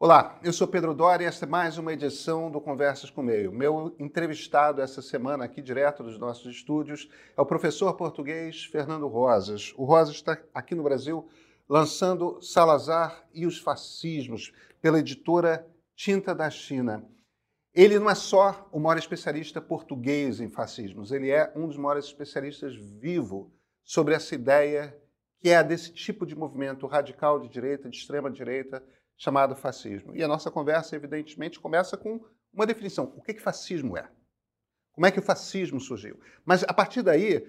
Olá, eu sou Pedro Dória e esta é mais uma edição do Conversas com o Meio. Meu entrevistado essa semana, aqui direto dos nossos estúdios, é o professor português Fernando Rosas. O Rosas está aqui no Brasil lançando Salazar e os Fascismos, pela editora Tinta da China. Ele não é só o maior especialista português em fascismos, ele é um dos maiores especialistas vivo sobre essa ideia que é a desse tipo de movimento radical de direita, de extrema direita, chamado fascismo. E a nossa conversa, evidentemente, começa com uma definição. O que, que fascismo é? Como é que o fascismo surgiu? Mas, a partir daí,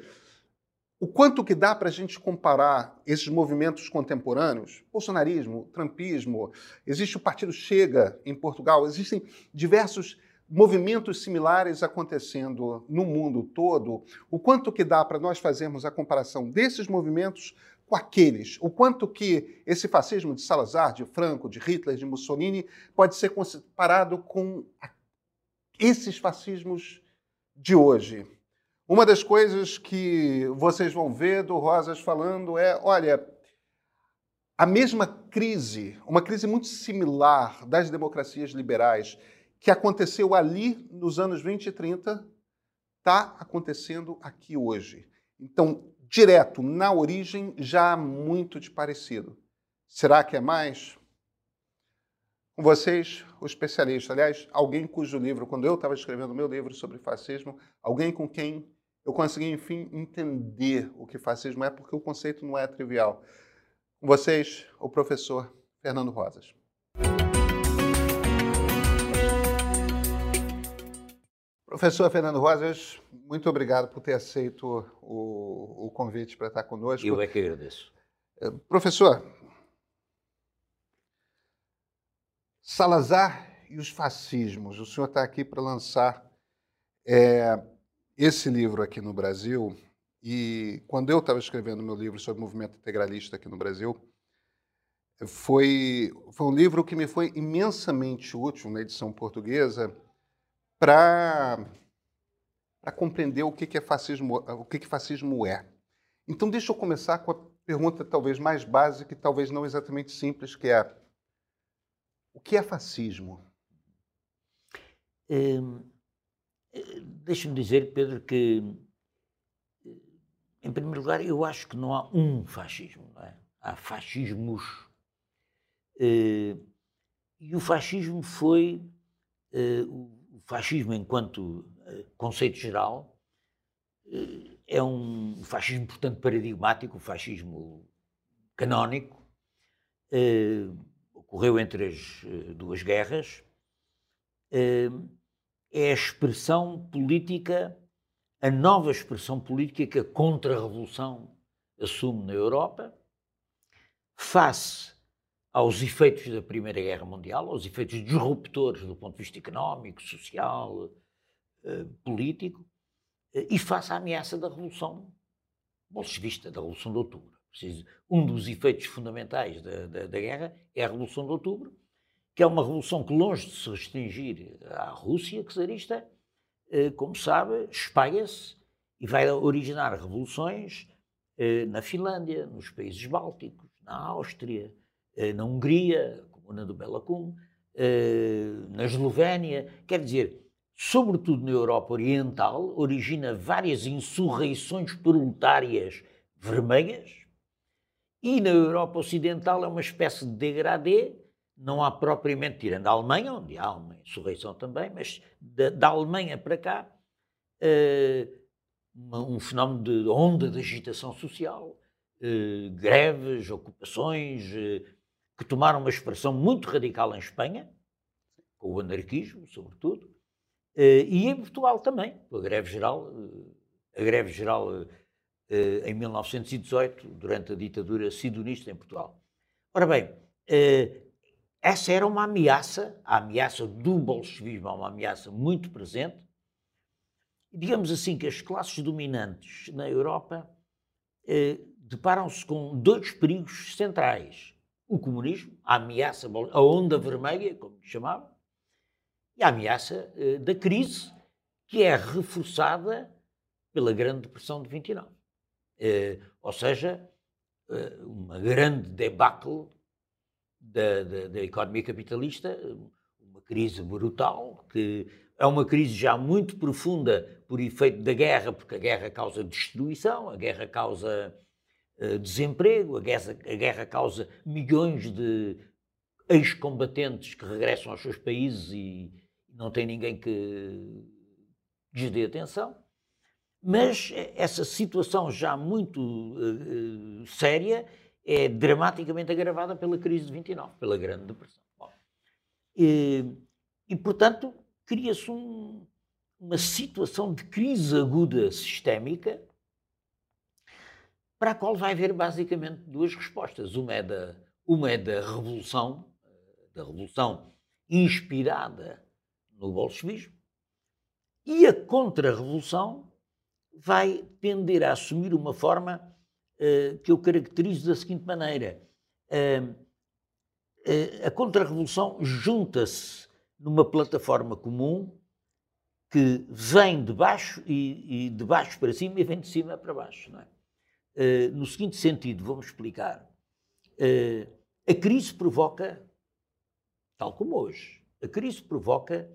o quanto que dá para a gente comparar esses movimentos contemporâneos, bolsonarismo, trumpismo, existe o Partido Chega em Portugal, existem diversos movimentos similares acontecendo no mundo todo, o quanto que dá para nós fazermos a comparação desses movimentos com aqueles, o quanto que esse fascismo de Salazar, de Franco, de Hitler, de Mussolini pode ser comparado com esses fascismos de hoje. Uma das coisas que vocês vão ver do Rosas falando é, olha, a mesma crise, uma crise muito similar das democracias liberais que aconteceu ali nos anos 20 e 30, está acontecendo aqui hoje. Então, direto, na origem, já há muito de parecido. Será que é mais? Com vocês, o especialista, aliás, alguém cujo livro, quando eu estava escrevendo meu livro sobre fascismo, alguém com quem eu consegui, enfim, entender o que fascismo é, porque o conceito não é trivial. Com vocês, o professor Fernando Rosas. Professor Fernando Rosas, muito obrigado por ter aceito o, o convite para estar conosco. Eu é que agradeço. Eh, professor, Salazar e os fascismos. O senhor está aqui para lançar é, esse livro aqui no Brasil. E quando eu estava escrevendo meu livro sobre o movimento integralista aqui no Brasil, foi, foi um livro que me foi imensamente útil na edição portuguesa para compreender o que, que é fascismo, o que, que fascismo é. Então, deixa eu começar com a pergunta talvez mais básica e talvez não exatamente simples, que é o que é fascismo? Hum, Deixa-me dizer, Pedro, que, em primeiro lugar, eu acho que não há um fascismo, é? há fascismos. e o fascismo foi fascismo enquanto uh, conceito geral uh, é um fascismo, portanto, paradigmático, o fascismo canónico, uh, ocorreu entre as duas guerras, é a expressão política, a nova expressão política que a contra-revolução assume na Europa, face aos efeitos da Primeira Guerra Mundial, aos efeitos disruptores do ponto de vista económico, social, eh, político, eh, e face à ameaça da Revolução bolchevista, da Revolução de Outubro. Um dos efeitos fundamentais da, da, da, guerra é a Revolução de Outubro, que é uma revolução que, longe de se restringir à Rússia czarista, eh, como sabe, espalha-se e vai originar revoluções na Finlândia, nos países bálticos, na Áustria, na Hungria, como na do Belacum, eh, na Eslovénia, quer dizer, sobretudo na Europa Oriental, origina várias insurreições proletárias vermelhas, e na Europa Ocidental é uma espécie de degradê, não há propriamente, tirando a Alemanha, onde há uma insurreição também, mas da, da Alemanha para cá, uh, um fenómeno de onda de agitação social, uh, greves, ocupações, uh, que tomaram uma expressão muito radical em Espanha, com o anarquismo, sobretudo, eh, e em Portugal também, com a greve geral, eh, a greve geral eh, em 1918, durante a ditadura sidonista em Portugal. Ora bem, essa era uma ameaça, a ameaça do bolchevismo é uma ameaça muito presente. Digamos assim que as classes dominantes na Europa deparam-se com dois perigos centrais o comunismo, a ameaça, a onda vermelha, como chamava, e a ameaça uh, da crise, que é reforçada pela Grande Depressão de 29. Uh, eh, ou seja, uh, uma grande debacle da, da, da economia capitalista, uma crise brutal, que é uma crise já muito profunda por efeito da guerra, porque a guerra causa destruição, a guerra causa desemprego, a guerra, a guerra causa milhões de ex-combatentes que regressam aos seus países e não tem ninguém que lhes dê atenção. Mas essa situação já muito uh, séria é dramaticamente agravada pela crise de 29, pela Grande Depressão. Bom, e, e, portanto, cria-se um, uma situação de crise aguda sistémica para a qual vai haver basicamente duas respostas. Uma é da, uma é da revolução, da revolução inspirada no bolchevismo, e a contra-revolução vai tender a assumir uma forma uh, que eu caracterizo da seguinte maneira. Uh, uh, a contra-revolução junta-se numa plataforma comum que vem de baixo e, e, de baixo para cima e vem de cima para baixo. É? No seguinte sentido, vamos explicar. a crise provoca, tal como hoje, a crise provoca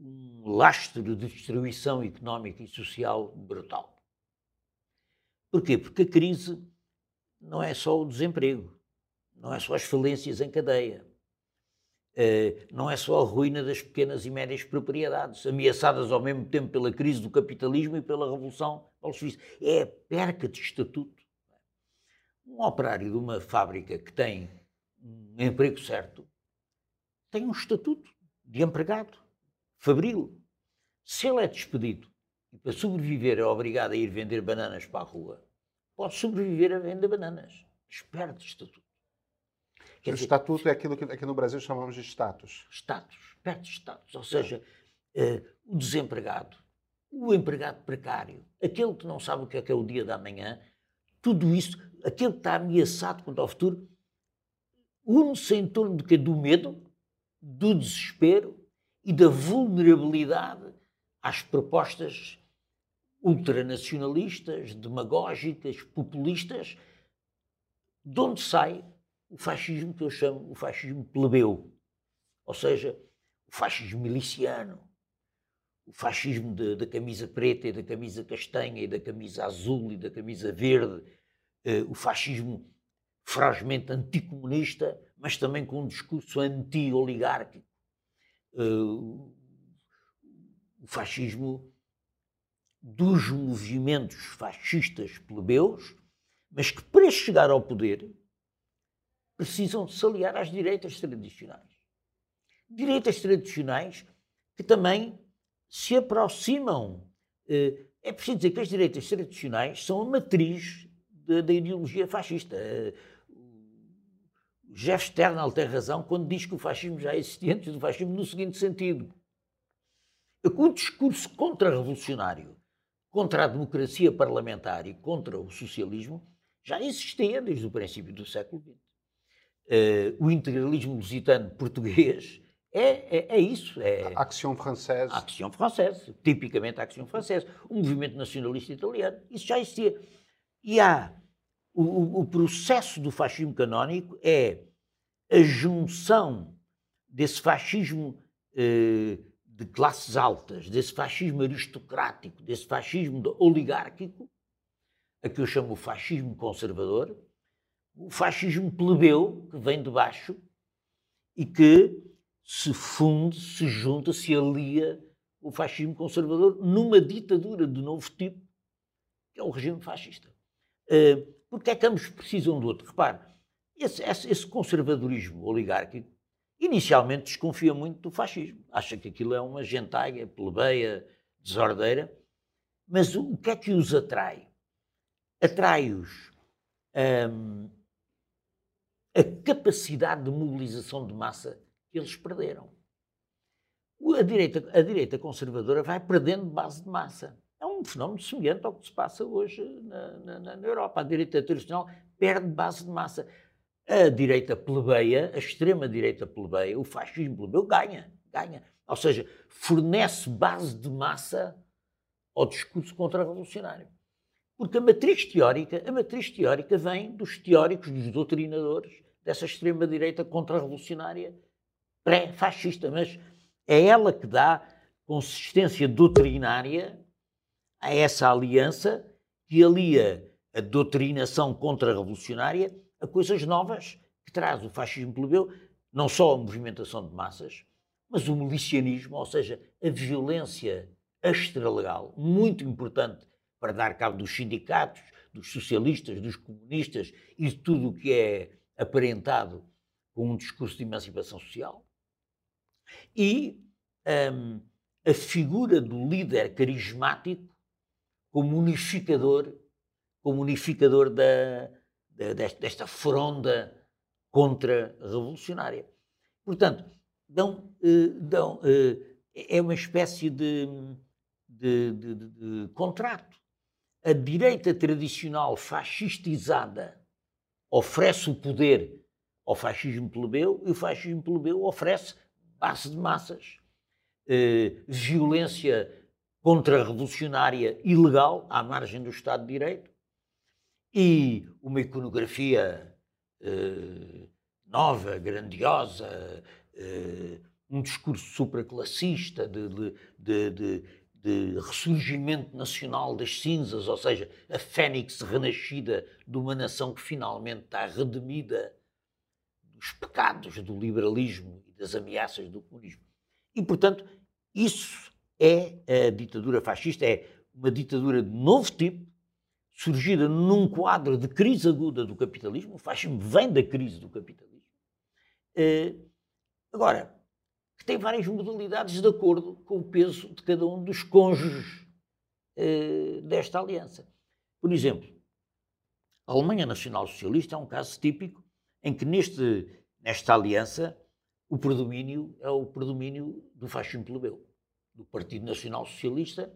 um lastro de destruição económica e social brutal. Porquê? Porque a crise não é só o desemprego, não é só as falências em cadeia, eh, não é só a ruína das pequenas e médias propriedades, ameaçadas ao mesmo tempo pela crise do capitalismo e pela revolução bolchevista. É a perca de estatuto. Um operário de uma fábrica que tem um emprego certo tem um estatuto de empregado fabril. Se ele é despedido e para sobreviver é obrigado a ir vender bananas para a rua, pode sobreviver a vender bananas. Espera de estatuto. Quer o dizer, estatuto é aquilo que aqui no Brasil chamamos de status. Status, perde status. Ou seja, uh, o desempregado, o empregado precário, aquele que não sabe o que é que é o dia da manhã, tudo isso, aquele que está ameaçado quanto ao futuro, une-se em torno de, do medo, do desespero e da vulnerabilidade às propostas ultranacionalistas, demagógicas, populistas, de onde sai o fascismo que eu chamo o fascismo plebeu, ou seja, o fascismo miliciano, o fascismo da camisa preta e da camisa castanha e da camisa azul e da camisa verde, eh, o fascismo ferozmente anticomunista, mas também com um discurso anti-oligárquico, uh, o fascismo dos movimentos fascistas plebeus, mas que para chegar ao poder precisam se aliar às direitas tradicionais. Direitas tradicionais que também se aproximam. Uh, é preciso dizer que as direitas tradicionais são a matriz da, ideologia fascista. Uh, Jeff Sternal tem razão quando diz que o fascismo já existia antes do fascismo no seguinte sentido. O discurso contra-revolucionário, contra a democracia parlamentar e contra o socialismo já existia desde o princípio do século XX. Uh, o integralismo lusitano português é, é, é, isso. É a Action Française. A Action Française, tipicamente a Action Française. O movimento nacionalista italiano, isso já existia. E há o, o, processo do fascismo canónico é a junção desse fascismo eh, de classes altas, desse fascismo aristocrático, desse fascismo oligárquico, a que eu chamo o fascismo conservador, o fascismo plebeu, que vem de baixo e que se funde, se junta, se alia o fascismo conservador numa ditadura de novo tipo, que é o regime fascista. Uh, porque é que ambos precisam do outro? Repare, esse, esse, esse, conservadorismo oligárquico inicialmente desconfia muito do fascismo. Acha que aquilo é uma gentaia, plebeia, desordeira. Mas o, o que é que os atrai? Atrai-os hum, a capacidade de mobilização de massa que eles perderam. A direita, a direita conservadora vai perdendo base de massa um fenómeno semelhante ao que se passa hoje na, na, na Europa. A direita tradicional perde base de massa. A direita plebeia, a extrema-direita plebeia, o fascismo plebeu ganha, ganha. Ou seja, fornece base de massa ao discurso contra-revolucionário. Porque a matriz teórica, a matriz teórica vem dos teóricos, dos doutrinadores dessa extrema-direita contra-revolucionária pré-fascista, mas é ela que dá consistência doutrinária a essa aliança que alia a doutrinação contra-revolucionária a coisas novas que traz o fascismo plebeu, não só a movimentação de massas, mas o milicianismo, ou seja, a violência extralegal, muito importante para dar cabo dos sindicatos, dos socialistas, dos comunistas e de tudo o que é aparentado com um discurso de emancipação social. E um, a figura do líder carismático como unificador, como unificador da, da desta, fronda contra-revolucionária. Portanto, dão, eh, dão, eh, é uma espécie de, de, de, de, contrato. A direita tradicional fascistizada oferece o poder ao fascismo plebeu e o fascismo plebeu oferece base de massas, eh, violência contra-revolucionária ilegal à margem do Estado de Direito e uma iconografia eh, nova, grandiosa, eh, um discurso supraclassista de, de, de, de, ressurgimento nacional das cinzas, ou seja, a fênix renascida de uma nação que finalmente está redimida dos pecados do liberalismo e das ameaças do comunismo. E, portanto, isso é a ditadura fascista, é uma ditadura de novo tipo, surgida num quadro de crise aguda do capitalismo. O fascismo vem da crise do capitalismo. Uh, agora, que tem várias modalidades de acordo com o peso de cada um dos cônjuges uh, desta aliança. Por exemplo, a Alemanha Nacional Socialista é um caso típico em que neste, nesta aliança o predomínio é o predomínio do fascismo plebeu, do Partido Nacional Socialista,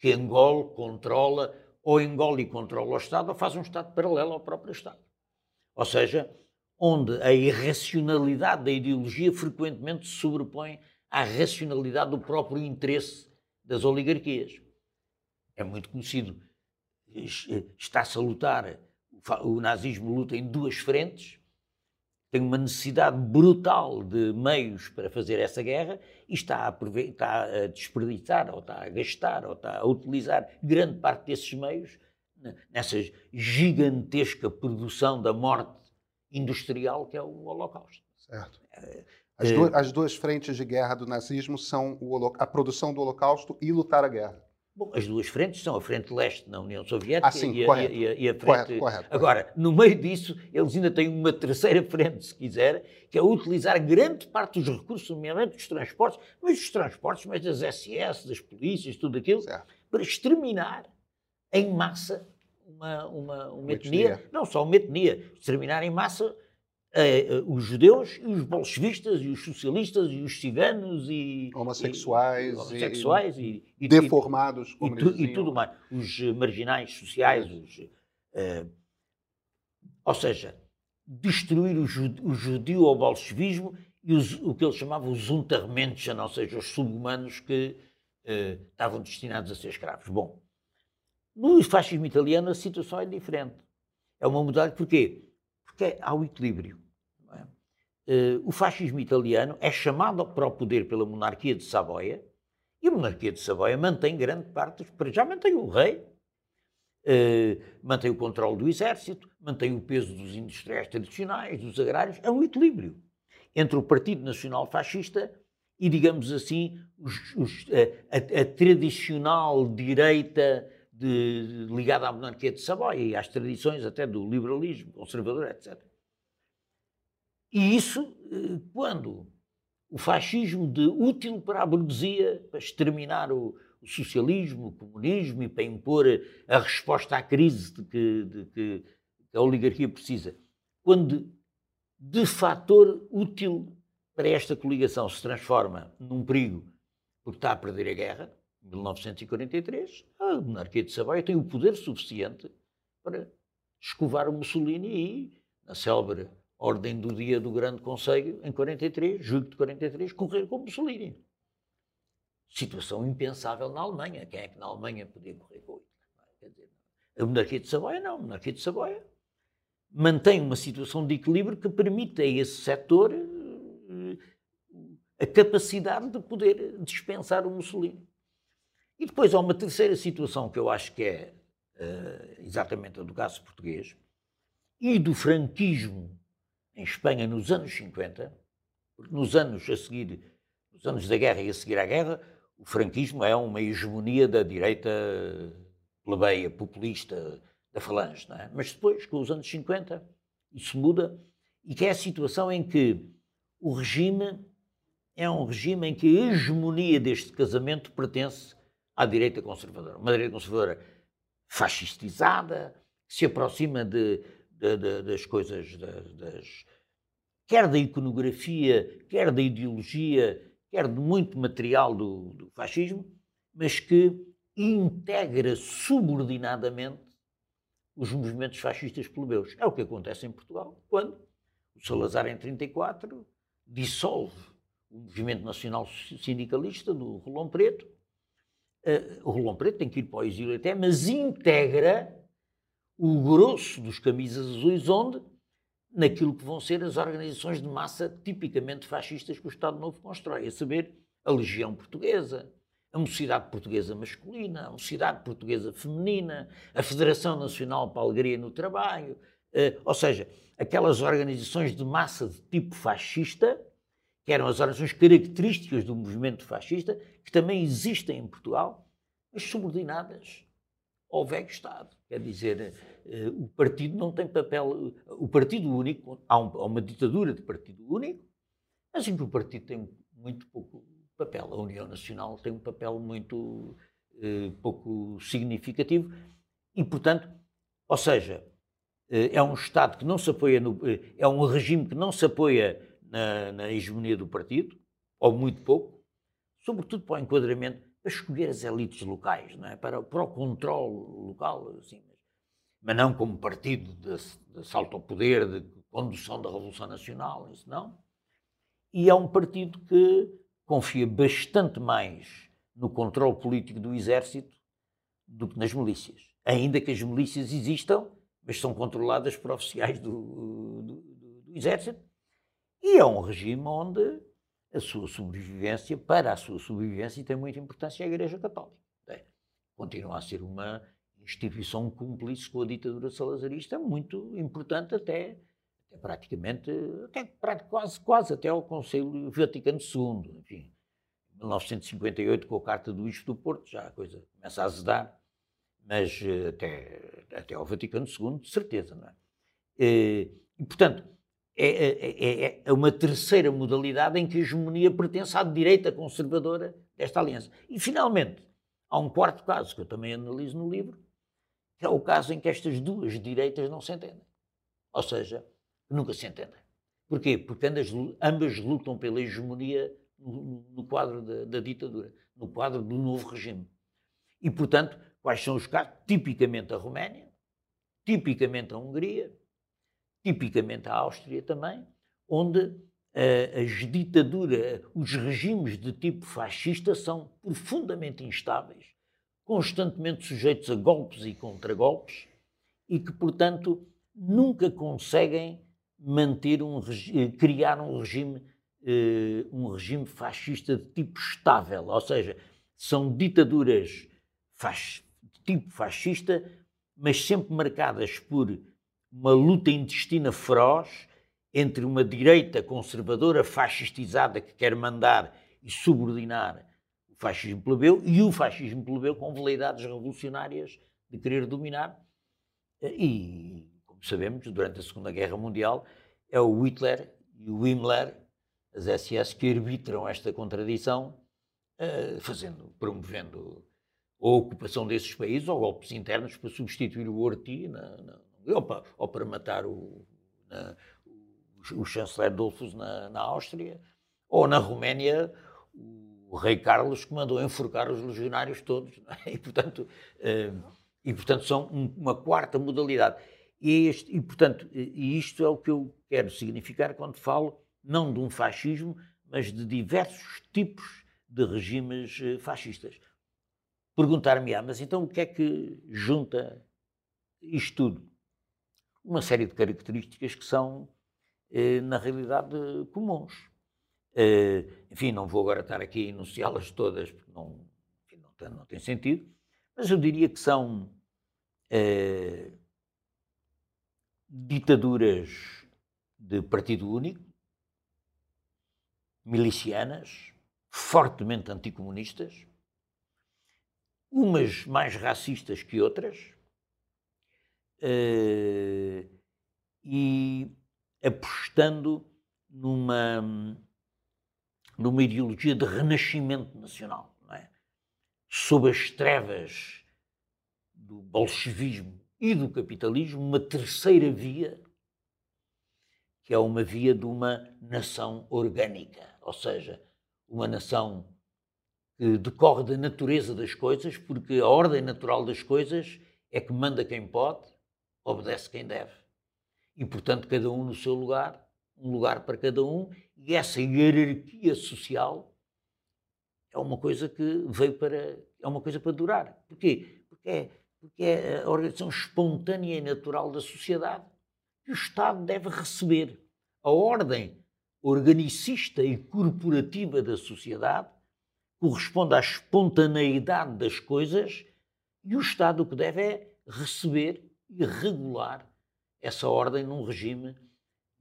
que engole, controla, ou engole e controla o Estado, ou faz um Estado paralelo ao próprio Estado. Ou seja, onde a irracionalidade da ideologia frequentemente se sobrepõe à racionalidade do próprio interesse das oligarquias. É muito conhecido. Está-se a lutar, o nazismo luta em duas frentes, tem uma necessidade brutal de meios para fazer essa guerra e está a, está a desperdiçar, ou está a gastar, ou está a utilizar grande parte desses meios nessa gigantesca produção da morte industrial que é o Holocausto. Certo. É, as, é, duas, as duas frentes de guerra do nazismo são o, a produção do Holocausto e lutar a guerra. Bom, as duas frentes são a frente leste na União Soviética ah, sim, e, a, e, a, e, a, frente. Correto, correto, Agora, no meio disso, eles ainda têm uma terceira frente, se quiser, que é utilizar grande parte dos recursos, nomeadamente dos transportes, mas dos transportes, mas das SS, das polícias, tudo aquilo, certo. para exterminar em massa uma, uma, uma etnia, etnia, não só uma etnia, exterminar em massa Uh, uh, os judeus e os bolchevistas e os socialistas e os ciganos e homossexuais e, homossexuais e, e, e deformados e, tu, e, tudo mais. Os marginais sociais os, uh, ou seja destruir o, o judeu ao bolchevismo e os, o que eles chamavam os untermenschen, ou seja, os subhumanos que estavam destinados a ser escravos. Bom, no fascismo italiano a situação é diferente. É uma modalidade, porquê? Porque há o equilíbrio. Uh, o fascismo italiano é chamado para o poder pela monarquia de Savoia e a monarquia de Savoia mantém grande parte, já mantém o rei, uh, mantém o controle do exército, mantém o peso dos industriais tradicionais, dos agrários. É um equilíbrio entre o Partido Nacional Fascista e, digamos assim, os, os, a, a, a, tradicional direita de, ligada à monarquia de Savoia e às tradições até do liberalismo conservador, etc. E isso, eh, quando o fascismo de útil para a burguesia, para exterminar o, o socialismo, o comunismo e para impor a resposta à crise de que, de que a oligarquia precisa, quando de fator útil para esta coligação se transforma num perigo porque está a perder a guerra, em 1943, a monarquia de Savoia tem o poder suficiente para escovar o Mussolini e, na célebre ordem do dia do Grande Conselho, em 43, julho de 43, correr com Mussolini. Situação impensável na Alemanha. Quem é que na Alemanha podia correr com Hitler? Dizer, a monarquia de Savoia não. A monarquia de Savoia mantém uma situação de equilíbrio que permite a esse setor eh, a capacidade de poder dispensar o Mussolini. E depois há uma terceira situação que eu acho que é uh, exatamente a do caso português e do franquismo em Espanha nos anos 50, porque nos anos a seguir, nos anos da guerra e a seguir à guerra, o franquismo é uma hegemonia da direita plebeia, populista, da falange, não é? Mas depois, com os anos 50, isso muda, e que é a situação em que o regime é um regime em que a hegemonia deste casamento pertence à direita conservadora. Uma direita conservadora fascistizada, que se aproxima de, de, de, das coisas, das, quer da iconografia, quer da ideologia, quer de muito material do, do fascismo, mas que integra subordinadamente os movimentos fascistas plebeus. É o que acontece em Portugal, quando o Salazar, em 1934, dissolve o movimento nacional sindicalista do Rolão Preto. Uh, o Rolão Preto tem que ir para o exílio até, mas integra o grosso dos camisas azuis, onde? Naquilo que vão ser as organizações de massa tipicamente fascistas que o Estado Novo constrói, a saber, a Legião Portuguesa, a Mocidade Portuguesa Masculina, a Mocidade Portuguesa Feminina, a Federação Nacional para a Alegria no Trabalho, eh, ou seja, aquelas organizações de massa de tipo fascista, que eram as organizações características do movimento fascista, que também existem em Portugal, mas subordinadas ao velho Estado. Quer dizer, eh, o partido não tem papel. O partido único, há, uma ditadura de partido único, mas que o partido tem muito pouco papel. A União Nacional tem um papel muito eh, pouco significativo e, portanto, ou seja, eh, é um Estado que não se apoia no. É um regime que não se apoia na, na, hegemonia do partido, ou muito pouco, sobretudo para o enquadramento, para escolher as elites locais, não é? para, para o controle local, assim, mas não como partido de, de salto ao poder, de condução da Revolução Nacional, isso não. E é um partido que confia bastante mais no controle político do exército do que nas milícias. Ainda que as milícias existam, mas são controladas por oficiais do, do, do exército. E é um regime onde a sua sobrevivência, para a sua sobrevivência, tem muita importância a Igreja Católica. É. Continua a ser uma instituição cúmplice com a ditadura salazarista muito importante até é praticamente, até, quase, quase até ao Conselho Vaticano II. Enfim, em 1958, com a Carta do Bispo do Porto, já a coisa começa a azedar, mas eh, até, até ao Vaticano II, de certeza, não é? Eh, e, portanto, é, é, é, é uma terceira modalidade em que a hegemonia pertence à direita conservadora desta aliança. E, finalmente, há um quarto caso que eu também analiso no livro, que é o caso em que estas duas direitas não se entendem. Ou seja, nunca se entendem. Porquê? Porque ambas, lutam pela hegemonia no, no quadro da, da, ditadura, no quadro do novo regime. E, portanto, quais são os casos? Tipicamente a Roménia, tipicamente a Hungria, tipicamente a Áustria também, onde uh, as ditaduras, os regimes de tipo fascista são profundamente instáveis, constantemente sujeitos a golpes e contragolpes, e que, portanto, nunca conseguem manter um eh, criar um regime uh, um regime fascista de tipo estável, ou seja, são ditaduras de tipo fascista, mas sempre marcadas por uma luta intestina feroz entre uma direita conservadora fascistizada que quer mandar e subordinar o fascismo plebeu e o fascismo plebeu com veleidades revolucionárias de querer dominar. Eh, e como sabemos, durante a Segunda Guerra Mundial, é o Hitler e o Himmler, as SS, que arbitram esta contradição, uh, fazendo, promovendo a ocupação desses países ou golpes internos para substituir o Orti na, na, ou, para, ou, para, matar o, na, o, o chanceler Dolfus na, na Áustria, ou na Roménia o rei Carlos que mandou enforcar os legionários todos. É? E, portanto, uh, e, portanto, são uma quarta modalidade. E, este, e, portanto, e isto é o que eu quero significar quando falo não de um fascismo, mas de diversos tipos de regimes eh, fascistas. Perguntar-me, ah, mas então o que é que junta isto tudo? Uma série de características que são, eh, na realidade, comuns. Eh, enfim, não vou agora estar aqui a enunciá-las todas, porque não, enfim, não, tem, não, tem, sentido, mas eu diria que são eh, ditaduras de partido único, milicianas, fortemente anticomunistas, umas mais racistas que outras, e apostando numa, numa ideologia de renascimento nacional, é? sob as trevas do bolchevismo e do capitalismo, uma terceira via, que é uma via de uma nação orgânica, ou seja, uma nação que decorre da natureza das coisas, porque a ordem natural das coisas é que manda quem pode, obedece quem deve. E, portanto, cada um no seu lugar, um lugar para cada um, e essa hierarquia social é uma coisa que veio para. é uma coisa para durar. Porquê? Porque é, porque é a organização espontânea e natural da sociedade que o Estado deve receber. A ordem organicista e corporativa da sociedade corresponde à espontaneidade das coisas e o Estado o que deve é receber e regular essa ordem num regime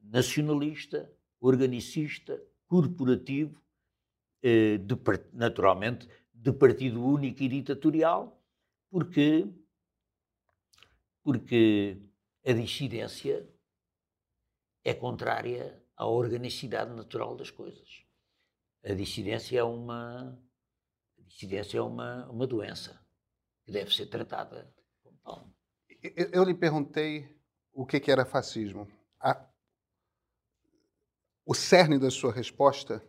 nacionalista, organicista, corporativo, eh, de, naturalmente de partido único e ditatorial, porque, porque a dissidência é contrária à organicidade natural das coisas. A dissidência é uma dissidência é uma, uma doença que deve ser tratada como tal. Eu, eu lhe perguntei o que, que era fascismo. A, o cerne da sua resposta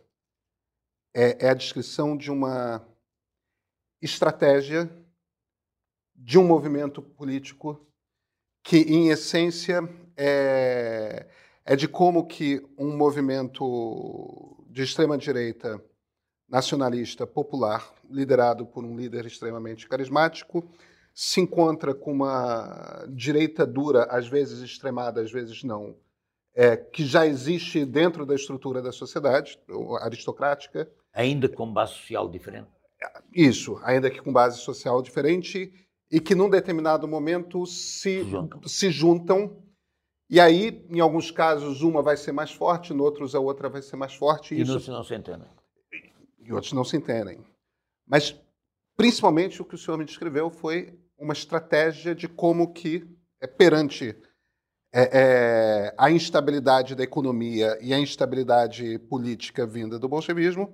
é, é a descrição de uma estratégia de um movimento político que, em essência, é, é de como que um movimento de extrema direita nacionalista popular, liderado por um líder extremamente carismático, se encontra com uma direita dura, às vezes extremada, às vezes não, é, que já existe dentro da estrutura da sociedade aristocrática. Ainda com base social diferente? Isso, ainda que com base social diferente, e que num determinado momento se, juntam. se juntam. E aí, em alguns casos, uma vai ser mais forte, em outros a outra vai ser mais forte. E, e isso... outros não se entendem e outros não se entendem. Mas, principalmente, o que o senhor me descreveu foi uma estratégia de como que, é, perante é, é, a instabilidade da economia e a instabilidade política vinda do bolchevismo,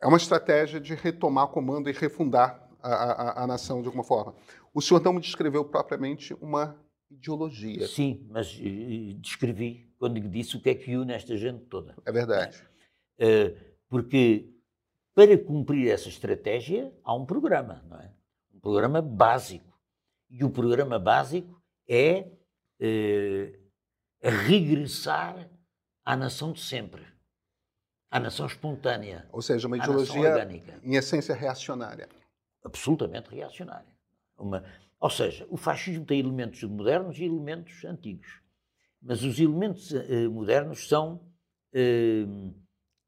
é uma estratégia de retomar o comando e refundar a, a, a nação de alguma forma. O senhor não me descreveu propriamente uma ideologia. Sim, mas uh, descrevi quando disse o que é que une esta gente toda. É verdade. Uh, porque para cumprir essa estratégia há um programa, não é? Programa básico. E o programa básico é eh, regressar à nação de sempre, à nação espontânea. Ou seja, uma ideologia em essência reacionária. Absolutamente reacionária. Uma, ou seja, o fascismo tem elementos modernos e elementos antigos. Mas os elementos eh, modernos são eh,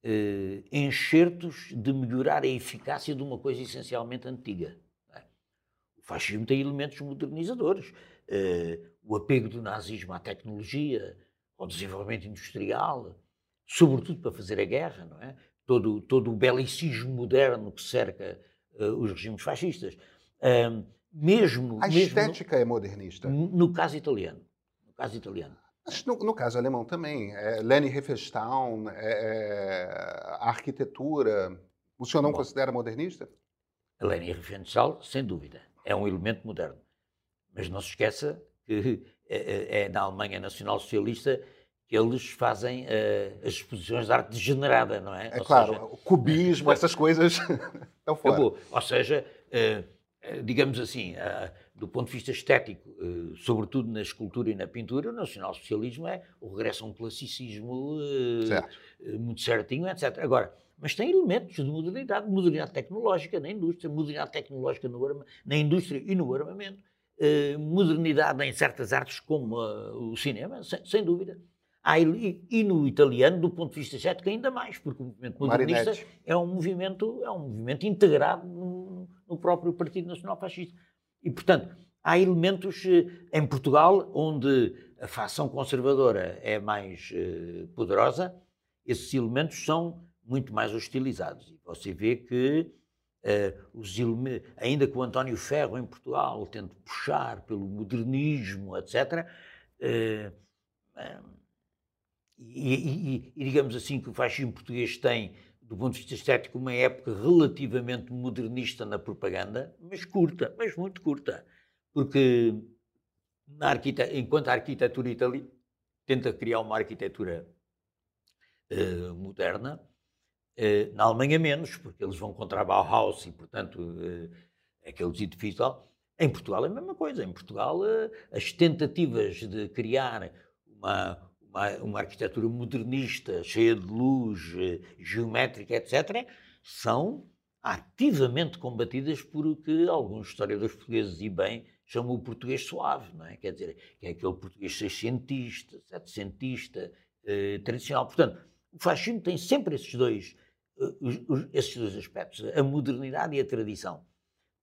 eh, enxertos de melhorar a eficácia de uma coisa essencialmente antiga. O fascismo tem elementos modernizadores. Eh, o apego do nazismo à tecnologia, ao desenvolvimento industrial, sobretudo para fazer a guerra, não é? Todo, todo o belicismo moderno que cerca uh, os regimes fascistas. Uh, mesmo, a estética no, é modernista. No, no caso italiano. No caso italiano. No, no, caso alemão também, é, Leni Riefenstahl, é, é, a arquitetura, o senhor não Bom, considera modernista? Leni Riefenstahl, sem dúvida, é um elemento moderno. Mas não se esqueça que é, é, é na Alemanha Nacional Socialista que eles fazem uh, as exposições de arte degenerada, não é? É Ou claro, seja, o cubismo, essas coisas estão fora. Acabou. Ou seja, uh, digamos assim, uh, do ponto de vista estético, eh, sobretudo na escultura e na pintura, o nacionalsocialismo é o regresso a um classicismo eh. Eh, muito certinho, etc. Agora, mas tem elementos de modernidade, modernidade tecnológica na indústria, modernidade tecnológica no arma, na indústria e no armamento, uh, modernidade em certas artes como uh, o cinema, sem, sem, dúvida. E, e, no italiano, do ponto de vista estético, ainda mais, porque o movimento modernista é um movimento, é um movimento integrado no, no próprio Partido Nacional Fascista. E, portanto, há elementos uh, em Portugal onde a facção conservadora é mais poderosa, esses elementos são muito mais hostilizados. E você vê que Uh, os ainda que o António Ferro em Portugal tente puxar pelo modernismo, etc., uh, uh, e, e, e, digamos assim que o fascismo português tem, do ponto de vista estético, uma época relativamente modernista na propaganda, mas curta, mas muito curta, porque enquanto a arquitetura italiana tenta criar uma arquitetura moderna, eh, na Alemanha menos, porque eles vão contra a Bauhaus e, portanto, eh, aqueles edifícios. Em Portugal é a mesma coisa. Em Portugal, eh, as tentativas de criar uma, uma, uma, arquitetura modernista, cheia de luz, geométrica, etc., são ativamente combatidas por o que alguns historiadores portugueses, e bem, chamam o português suave, não é? Quer dizer, que é aquele português seiscentista, setecentista, eh, tradicional. Portanto, o fascismo tem sempre esses dois esses dois aspectos, a modernidade e a tradição.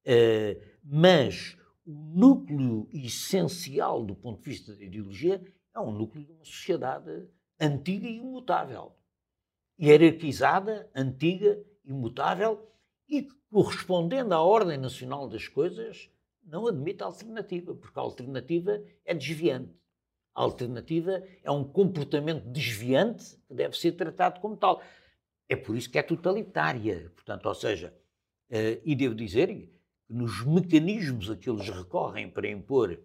Uh, mas o núcleo essencial do ponto de vista da ideologia é um núcleo de uma sociedade antiga e imutável. Hierarquizada, antiga, imutável e correspondendo à ordem nacional das coisas, não admite alternativa, porque a alternativa é desviante. A alternativa é um comportamento desviante que deve ser tratado como tal. É por isso que é totalitária. Portanto, ou seja, uh, e devo dizer que nos mecanismos a que eles recorrem para impor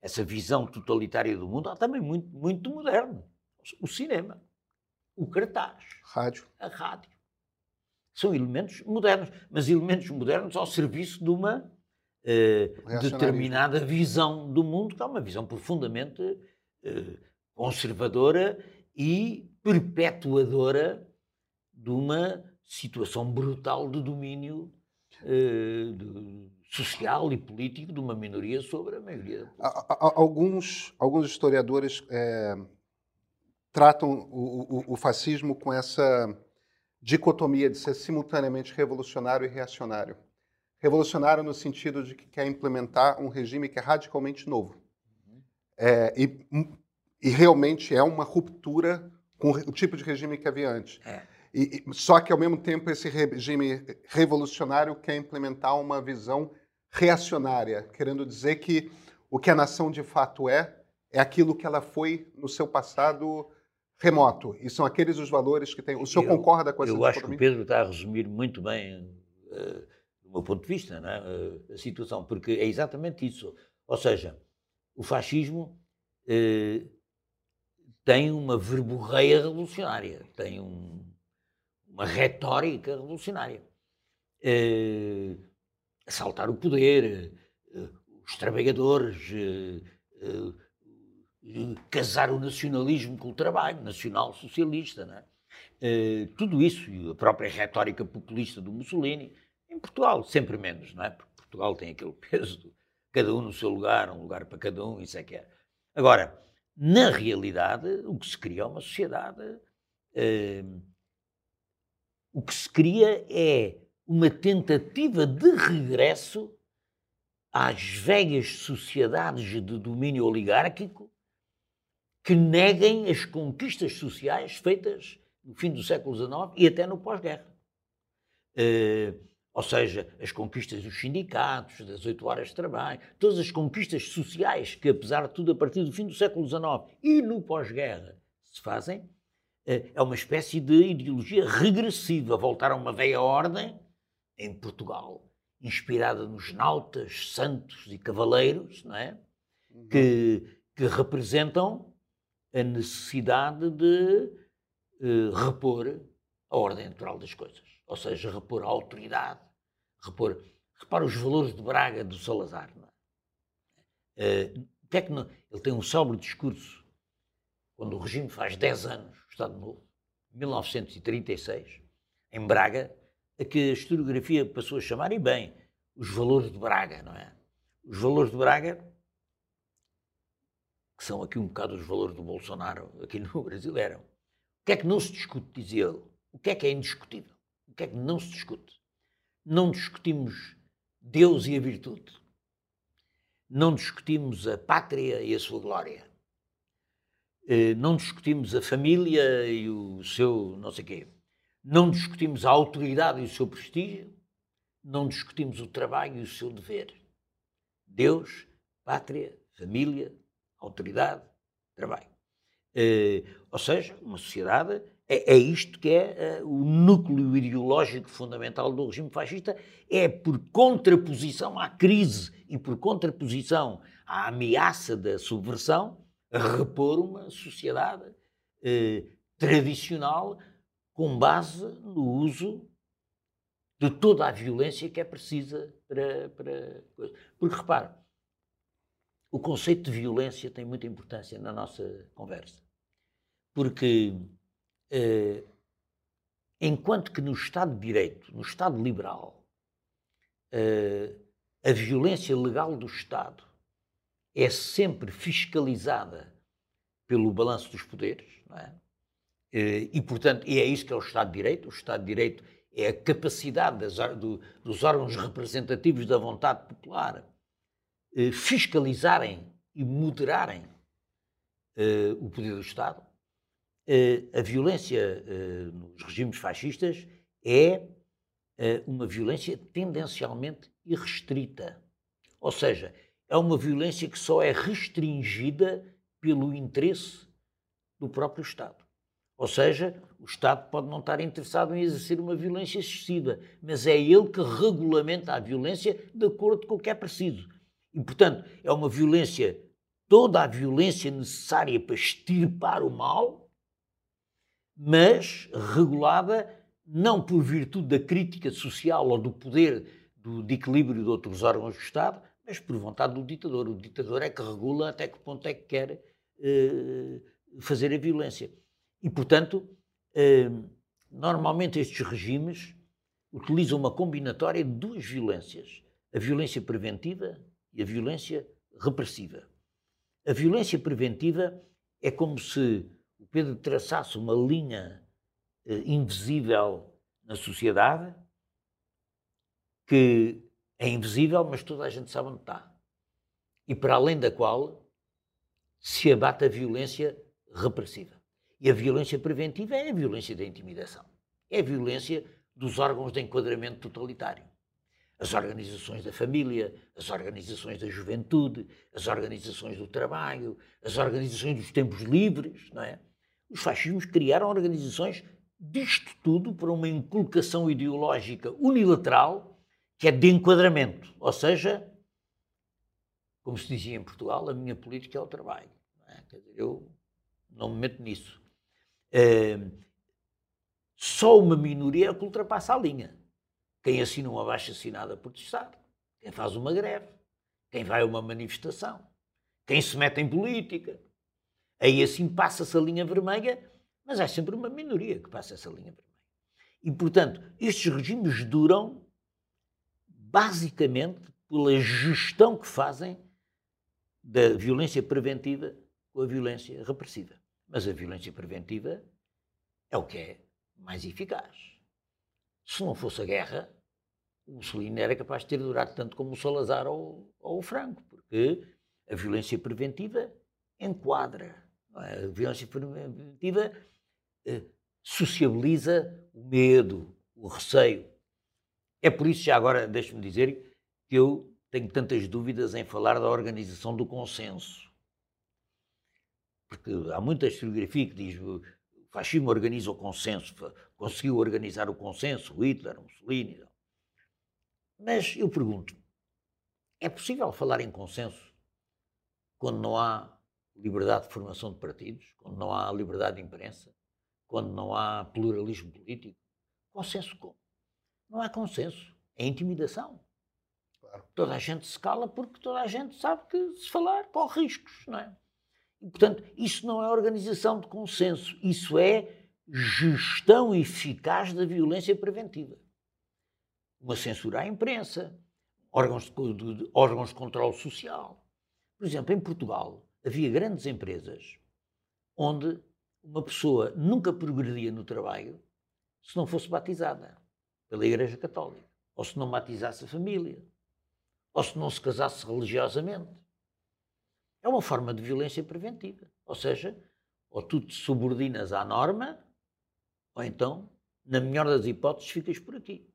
essa visão totalitária do mundo, há também muito, muito moderno. O cinema, o cartaz, rádio. a rádio. São elementos modernos, mas elementos modernos ao serviço de uma uh, determinada visão do mundo, que é uma visão profundamente uh, conservadora e perpetuadora de uma situação brutal de domínio uh, de, social e político de uma minoria sobre a maioria. Alguns, alguns historiadores é, tratam o, o, o, fascismo com essa dicotomia de ser simultaneamente revolucionário e reacionário. Revolucionário no sentido de que quer implementar um regime que é radicalmente novo. Uhum. É, e, e, realmente é uma ruptura com o tipo de regime que havia antes. É. E, só que, ao mesmo tempo, esse regime revolucionário quer implementar uma visão reacionária, querendo dizer que o que a nação de fato é, é aquilo que ela foi no seu passado remoto. E são aqueles os valores que tem. O senhor eu, concorda com essa Eu acho que o Pedro está a resumir muito bem, uh, do meu ponto de vista, uh, a situação, porque é exatamente isso. Ou seja, o fascismo uh, tem uma verborreia revolucionária, tem um, uma retórica revolucionária. Uh, assaltar o poder, uh, os trabalhadores, uh, casar o nacionalismo com o trabalho, nacional-socialista, é? tudo isso, e a própria retórica populista do Mussolini, em Portugal, sempre menos, não é? Porque Portugal tem aquele peso de cada um no seu lugar, um lugar para cada um, isso é que é. Agora, na realidade, o que se cria é uma sociedade o que se cria é uma tentativa de regresso às velhas sociedades de domínio oligárquico que neguem as conquistas sociais feitas no fim do século XIX e até no pós-guerra. Uh, ou seja, as conquistas dos sindicatos, das oito horas de trabalho, todas as conquistas sociais que, apesar de tudo, a partir do fim do século XIX e no pós-guerra se fazem, é, é uma espécie de ideologia regressiva, voltar a uma velha ordem em Portugal, inspirada nos nautas, santos e cavaleiros, não é? Uhum. Que, que representam a necessidade de uh, repor a ordem natural das coisas, ou seja, repor a autoridade, repor. Repara os valores de Braga do Salazar. Não é? Uh, não, ele tem um célebre discurso quando o regime faz 10 anos Estado Novo, 1936, em Braga, a que a historiografia passou a chamar, e bem, os valores de Braga, não é? Os valores de Braga, que são aqui um bocado os valores do Bolsonaro aqui no Brasil, eram o que é que não se discute, dizia ele. O que é que é indiscutível? O que é que não se discute? Não discutimos Deus e a virtude. Não discutimos a pátria e a sua glória. Eh, não discutimos a família e o seu não sei quê. Não discutimos a autoridade e o seu prestígio. Não discutimos o trabalho e o seu dever. Deus, pátria, família, autoridade, trabalho. Uh, ou seja, uma sociedade é, é isto que é uh, o núcleo ideológico fundamental do regime fascista, é por contraposição à crise e por contraposição à ameaça da subversão, repor uma sociedade uh, tradicional com base no uso de toda a violência que é precisa para. para... Porque repare, o conceito de violência tem muita importância na nossa conversa. Porque, eh, enquanto que no Estado de Direito, no Estado liberal, eh, a violência legal do Estado é sempre fiscalizada pelo balanço dos poderes, é? Eh, e, portanto, e é isso que é o Estado de Direito. O Estado de Direito é a capacidade das, do, dos órgãos representativos da vontade popular eh, fiscalizarem e moderarem eh, o poder do Estado, a violência nos regimes fascistas é uma violência tendencialmente irrestrita. Ou seja, é uma violência que só é restringida pelo interesse do próprio Estado. Ou seja, o Estado pode não estar interessado em exercer uma violência excessiva, mas é ele que regulamenta a violência de acordo com o que é preciso. E, portanto, é uma violência, toda a violência necessária para extirpar o mal, mas regulada não por virtude da crítica social ou do poder do, de equilíbrio de outros órgãos do Estado, mas por vontade do ditador. O ditador é que regula até que ponto é que quer eh, fazer a violência. E, portanto, eh, normalmente estes regimes utilizam uma combinatória de duas violências: a violência preventiva e a violência repressiva. A violência preventiva é como se o Pedro traçasse uma linha eh, invisível na sociedade, que é invisível, mas toda a gente sabe onde está. E para além da qual se abate a violência repressiva. E a violência preventiva é a violência da intimidação. É a violência dos órgãos de enquadramento totalitário as organizações da família, as organizações da juventude, as organizações do trabalho, as organizações dos tempos livres, não é? Os fascismos criaram organizações disto tudo para uma inculcação ideológica unilateral que é de enquadramento, ou seja, como se dizia em Portugal, a minha política é o trabalho. É? Quer dizer, eu não me meto nisso. É, só uma minoria é que ultrapassa a linha quem assina uma baixa assinada por Estado, quem faz uma greve, quem vai a uma manifestação, quem se mete em política. Aí assim passa-se a linha vermelha, mas é sempre uma minoria que passa essa linha vermelha. E, portanto, estes regimes duram basicamente pela gestão que fazem da violência preventiva com a violência repressiva. Mas a violência preventiva é o que é mais eficaz. Se não fosse a guerra, o Mussolini era capaz de ter durado tanto como o Salazar ou, ou o Franco, porque a violência preventiva enquadra. É? A violência preventiva eh, sociabiliza o medo, o receio. É por isso, já agora, deixe-me dizer, que eu tenho tantas dúvidas em falar da organização do consenso. Porque há muita historiografia que diz fascismo organiza o consenso, conseguiu organizar o consenso, o Hitler, o Mussolini. Mas eu pergunto, é possível falar em consenso quando não há liberdade de formação de partidos, quando não há liberdade de imprensa, quando não há pluralismo político? Consenso como? Não há consenso, é intimidação. Claro. Toda a gente se cala porque toda a gente sabe que se falar corre riscos, não é? E, portanto, isso não é organização de consenso, isso é gestão eficaz da violência preventiva. Uma censura à imprensa, órgãos de, de, de, órgãos de controle social. Por exemplo, em Portugal havia grandes empresas onde uma pessoa nunca progredia no trabalho se não fosse batizada pela Igreja Católica, ou se não batizasse a família, ou se não se casasse religiosamente. É uma forma de violência preventiva. Ou seja, ou tu te subordinas à norma, ou então, na melhor das hipóteses, ficas por aqui.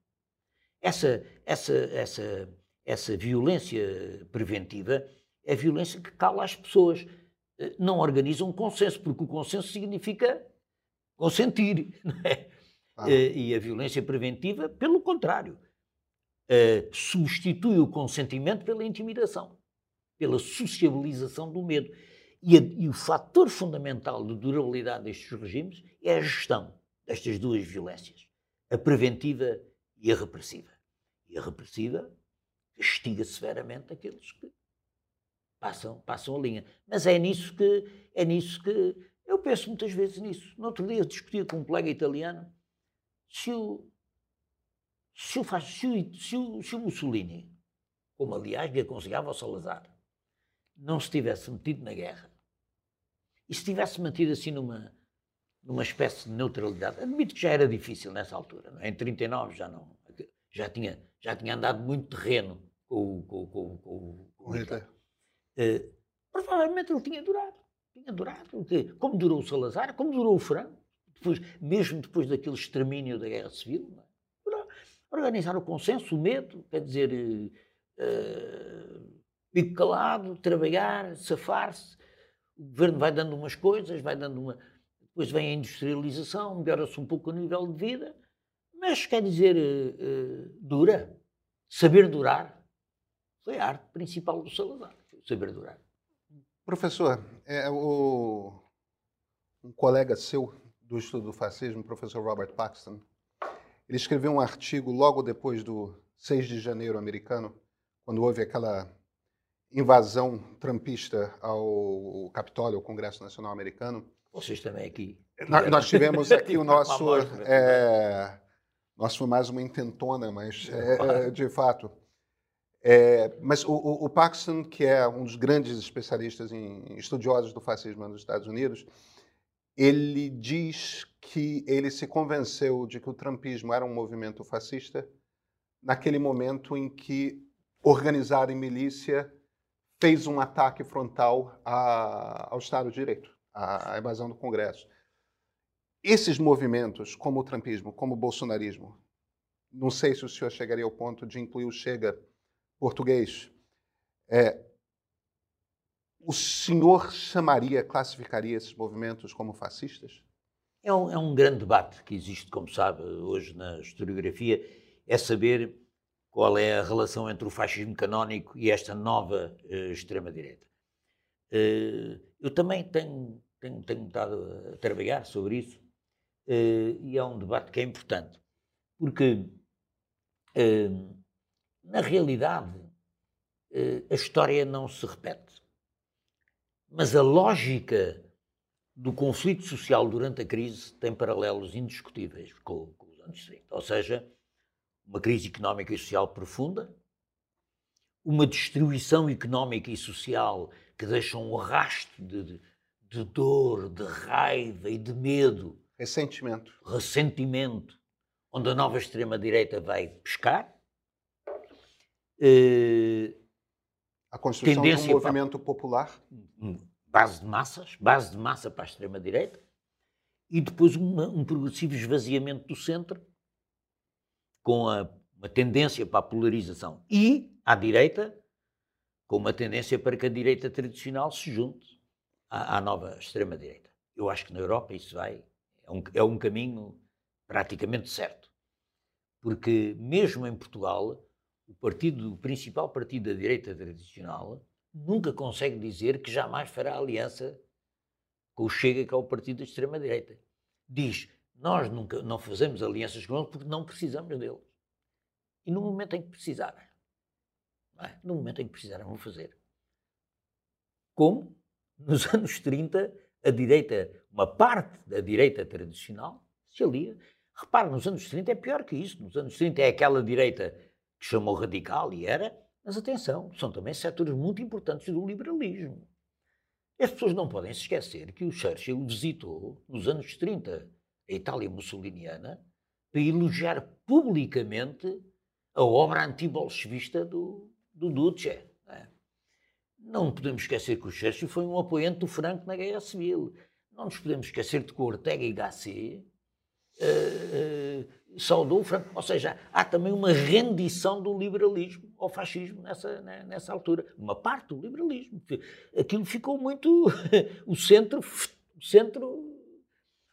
Essa, essa, essa, essa violência preventiva é violência que cala as pessoas. Eh, não organizam um consenso, porque o consenso significa consentir. Não é? Ah. E a violência preventiva, pelo contrário, uh, substitui o consentimento pela intimidação, pela sociabilização do medo. E, a, e, o fator fundamental de durabilidade destes regimes é a gestão destas duas violências, a preventiva e a repressiva. E a repressiva castiga severamente aqueles que passam, passam a linha. Mas é nisso que é nisso que eu penso muitas vezes nisso. No outro dia discutia com um colega italiano se o, se o, se o, se o, se o Mussolini, como aliás lhe aconselhava ao Salazar, não se tivesse metido na guerra e se tivesse mantido assim numa, numa espécie de neutralidade, admito que já era difícil nessa altura, não é? em 39 já não, já tinha, já tinha andado muito terreno com, com, com, com, com Hitler. Uh, provavelmente ele tinha durado, tinha durado, como durou o Salazar, como durou o Franco, depois, mesmo depois daquele extermínio da Guerra Civil, é? organizar o consenso, o medo, quer dizer, uh, calado, trabalhar, safar-se. O governo vai dando umas coisas, vai dando uma. Depois vem a industrialização, melhora-se um pouco o nível de vida, mas quer dizer, uh, dura. Saber durar foi a arte principal do Salazar, saber durar. Professor, é, o, um colega seu do estudo do fascismo, o professor Robert Paxton, ele escreveu um artigo logo depois do 6 de janeiro americano, quando houve aquela invasão trampista ao Capitólio, ao Congresso Nacional Americano. Vocês também aqui. Nós, nós tivemos aqui o nosso. É, nós foi mais uma intentona, mas é, de fato. É, mas o, o, Paxton, que é um dos grandes especialistas em estudiosos do fascismo nos Estados Unidos, ele diz que ele se convenceu de que o trumpismo era um movimento fascista naquele momento em que, organizado em milícia, fez um ataque frontal a, ao Estado de Direito, à, evasão do Congresso. Esses movimentos, como o trumpismo, como o bolsonarismo, não sei se o senhor chegaria ao ponto de incluir o Chega português, é, o senhor chamaria, classificaria esses movimentos como fascistas? É um, é um, grande debate que existe, como sabe, hoje na historiografia, é saber qual é a relação entre o fascismo canónico e esta nova uh, extrema-direita. Uh, eu também tenho, tenho, tenho estado a trabalhar sobre isso uh, e é um debate que é importante, porque, na realidade, a história não se repete. Mas a lógica do conflito social durante a crise tem paralelos indiscutíveis com, com os anos 30. Ou seja, uma crise económica e social profunda, uma destruição económica e social que deixa um rastro de, de, de dor, de raiva e de medo. Ressentimento. Ressentimento, onde a nova extrema-direita vai pescar. Uh, a construção de um movimento para, popular? Base de massas, base de massa para a extrema-direita, e depois uma, um progressivo esvaziamento do centro, com a, uma tendência para a polarização. E, à direita, com uma tendência para que a direita tradicional se junte à, à nova extrema-direita. Eu acho que na Europa isso vai, é um, é um caminho praticamente certo. Porque, mesmo em Portugal, o partido, o principal partido da direita tradicional, nunca consegue dizer que jamais fará aliança com o Chega, que é o partido da extrema-direita. Diz, nós nunca não fazemos alianças com eles porque não precisamos deles. E no momento em que precisarem, é? no momento em que precisarem, vão fazer. Como, nos anos 30, a direita, uma parte da direita tradicional, se alia. Repare, nos anos 30 é pior que isso. Nos anos 30 é aquela direita que chamou radical, e era, Mas atenção, são também setores muito importantes do liberalismo. As pessoas não podem se esquecer que o Churchill visitou, nos anos 30, a Itália mussoliniana, para elogiar publicamente a obra antibolchevista do, do Duce. Não, é? podemos esquecer que o Churchill foi um apoiante do Franco na Guerra Civil. Não nos podemos esquecer de que o Ortega y Gasset uh, uh, saudou o Franco. Ou seja, há também uma rendição do liberalismo ao fascismo nessa, né, nessa altura. Uma parte do liberalismo. Aquilo ficou muito. o centro. O centro.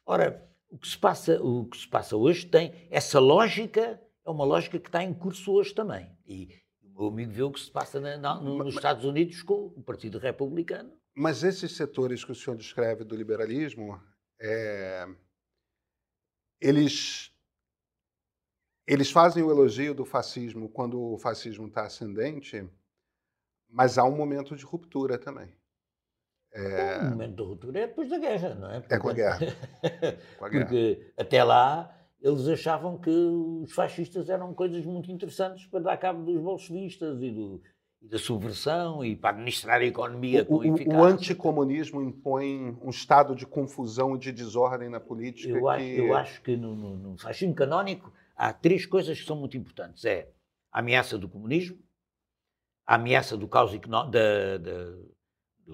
Ora, o que, se passa, o que se passa hoje tem essa lógica, é uma lógica que está em curso hoje também. E o meu amigo vê o que se passa na, na, nos Estados Unidos com o Partido Republicano. Mas esses setores que o senhor descreve do liberalismo, é, eles, eles fazem o elogio do fascismo quando o fascismo está ascendente, mas há um momento de ruptura também. É... O momento de ruptura é depois da guerra, não é? Porque, é com a guerra. com a guerra. Porque até lá eles achavam que os fascistas eram coisas muito interessantes para dar cabo dos bolchevistas e, do, e da subversão e para administrar a economia o, com eficácia. O anticomunismo impõe um estado de confusão e de desordem na política. Eu, que... acho, eu acho que no, no, no fascismo canónico há três coisas que são muito importantes. É a ameaça do comunismo, a ameaça do caos da, da,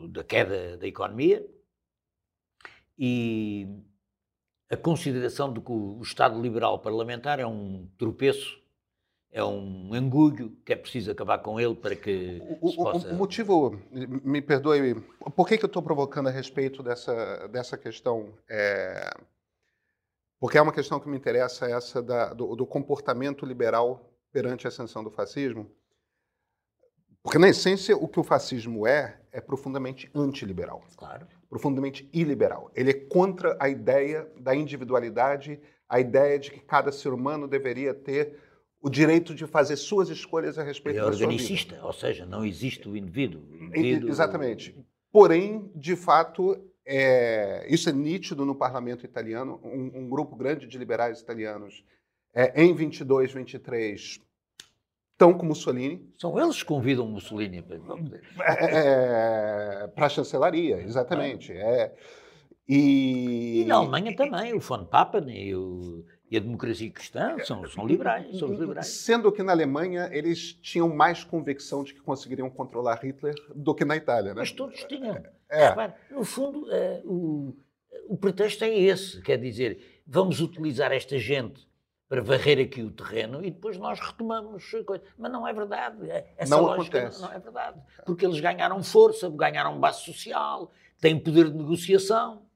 da queda da economia e a consideração de que o Estado liberal parlamentar é um tropeço, é um engulho que é preciso acabar com ele para que o, se possa... O motivo, me perdoe, por que, que eu estou provocando a respeito dessa, dessa questão? É... Porque é uma questão que me interessa, essa da, do, do comportamento liberal perante a ascensão do fascismo. Porque, na essência, o que o fascismo é, é profundamente antiliberal. Claro. Profundamente iliberal. Ele é contra a ideia da individualidade, a ideia de que cada ser humano deveria ter o direito de fazer suas escolhas a respeito é da sua vida. É organicista, ou seja, não existe o indivíduo. O indivíduo... Exatamente. Porém, de fato, é... isso é nítido no parlamento italiano. Um, um grupo grande de liberais italianos, é, em 22, 23, estão com Mussolini. São eles que convidam Mussolini para é, é, para a chancelaria, exatamente. É. E... e na Alemanha também, o von Papen e, o, e a democracia cristã são, são liberais, são liberais. Sendo que na Alemanha eles tinham mais convicção de que conseguiriam controlar Hitler do que na Itália, né? Mas todos tinham. É. no fundo, uh, o, o pretexto é esse, quer dizer, vamos utilizar esta gente para varrer aqui o terreno e depois nós retomamos coisa. Mas não é verdade. É, essa não lógica acontece. não é verdade. Porque eles ganharam força, ganharam base social, têm poder de negociação.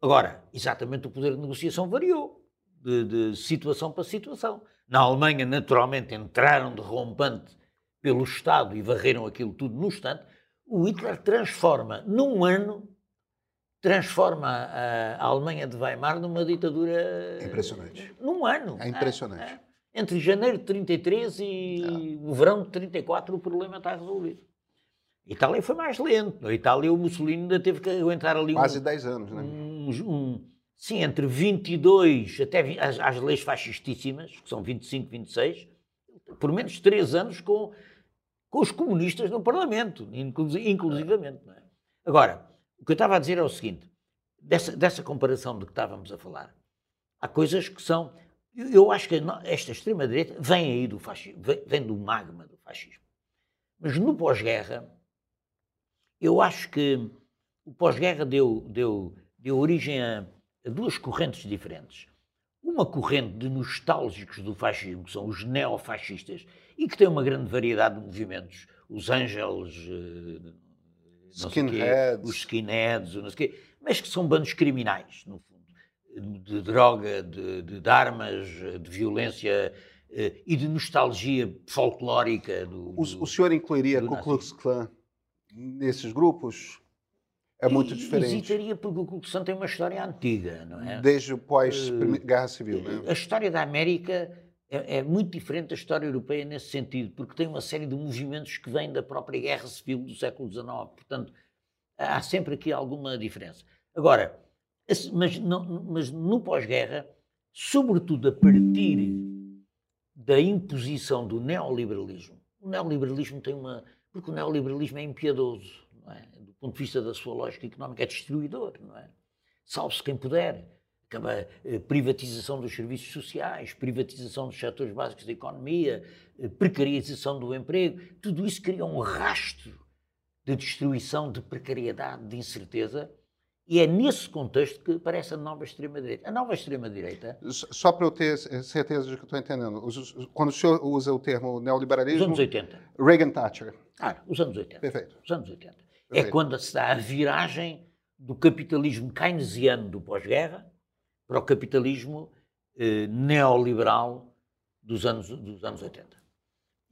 Agora, exatamente o poder de negociação variou de, de situação para situação. Na Alemanha, naturalmente, entraram de rompante pelo Estado e varreram aquilo tudo no instante. O Hitler transforma num ano transforma a, a, Alemanha de Weimar numa ditadura. Impressionante. Num ano. É impressionante. É, é. Entre janeiro de 33 e é. o verão de 34, o problema está resolvido. A Itália foi mais lento. A Itália, o Mussolini ainda teve que aguentar ali. Quase um, 10 anos, né? Um, um, sim, entre 22 até as, leis fascistíssimas, que são 25, 26, por menos 3 anos com, com os comunistas no Parlamento, inclusivamente. É? Agora o que eu estava a dizer é o seguinte: dessa, dessa comparação de que estávamos a falar, há coisas que são. Eu, eu acho que esta extrema-direita vem aí do fascismo, vem, vem do magma do fascismo. Mas no pós-guerra, eu acho que o pós-guerra deu, deu, deu origem a, a duas correntes diferentes. Uma corrente de nostálgicos do fascismo, que são os neofascistas, e que tem uma grande variedade de movimentos. Os Ângeles, eh, skinheads. os skinheads, não sei quê, mas que são bandos criminais, no fundo, de droga, de, de, de armas, de violência eh, e de nostalgia folclórica. Do, o, o senhor incluiria a Ku Klux Klan nesses grupos? É muito e, diferente. Hesitaria porque o Klan tem uma história antiga, não é? Desde o pós-Guerra Civil, né? A história da América é, é, muito diferente da história europeia nesse sentido, porque tem uma série de movimentos que vêm da própria guerra civil do século XIX. Portanto, há sempre aqui alguma diferença. Agora, mas, não, mas no pós-guerra, sobretudo a partir da imposição do neoliberalismo O neoliberalismo tem uma. Porque o neoliberalismo é impiedoso, não é? Do ponto de vista da sua lógica económica, é destruidor, não é? Salve-se quem puder. Acaba eh, privatização dos serviços sociais, privatização dos setores básicos da economia, eh, precarização do emprego. Tudo isso cria um rastro de destruição, de precariedade, de incerteza e é nesse contexto que aparece a nova extrema-direita. A nova extrema-direita. Só para eu ter certeza de que estou entendendo, quando o senhor usa o termo neoliberalismo. Os anos 80. Reagan Thatcher. Ah, os anos 80. Perfeito. Os anos 80. É Perfeito. É quando se dá a viragem do capitalismo keynesiano do pós-guerra para o capitalismo eh, neoliberal dos anos, dos anos 80.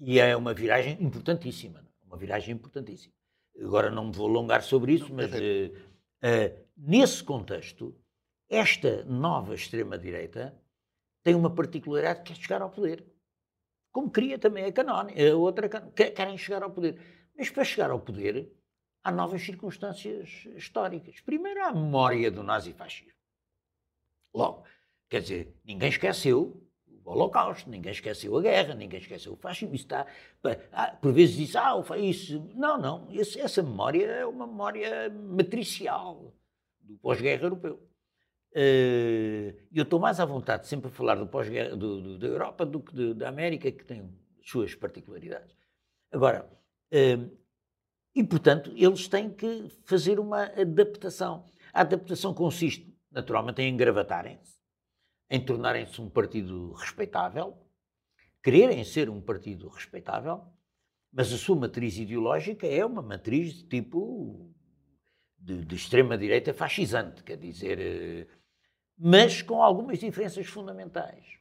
E é uma viragem importantíssima. Uma viragem importantíssima. Agora não me vou alongar sobre isso, mas. Eh, Uh, nesse contexto, esta nova extrema-direita tem uma particularidade que é chegar ao poder. Como queria também a Canone, a outra querem chegar ao poder. Mas para chegar ao poder, há novas circunstâncias históricas. Primeiro, a memória do nazifascismo. Logo, quer dizer, ninguém esqueceu o Holocausto, ninguém esqueceu a guerra, ninguém esqueceu o fascismo. Isso está, por vezes diz, ah, isso. Não, não, essa memória é uma memória matricial do pós-guerra europeu. Eh, e eu estou mais à vontade sempre a falar do pós-guerra da Europa do que da América, que tem suas particularidades. Agora, eh, e portanto, eles têm que fazer uma adaptação. A adaptação consiste, naturalmente, em engravatarem-se em tornarem-se um partido respeitável, quererem ser um partido respeitável, mas a sua matriz ideológica é uma matriz de tipo de, de extrema-direita fascisante, quer dizer, eh, mas com algumas diferenças fundamentais.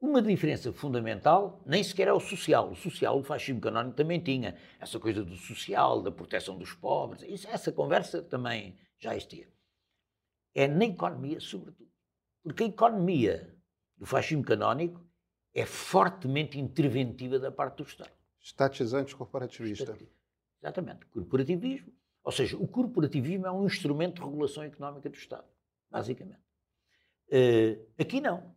Uma diferença fundamental nem sequer é o social. O social, o fascismo canónico também tinha essa coisa do social, da proteção dos pobres. Isso, essa conversa também já existia. É na economia, sobretudo. Porque a economia do fascismo canónico é fortemente interventiva da parte do Estado. Estatizante corporativista. Exatamente. Corporativismo. Ou seja, o corporativismo é um instrumento de regulação económica do Estado, basicamente. Uh, aqui não.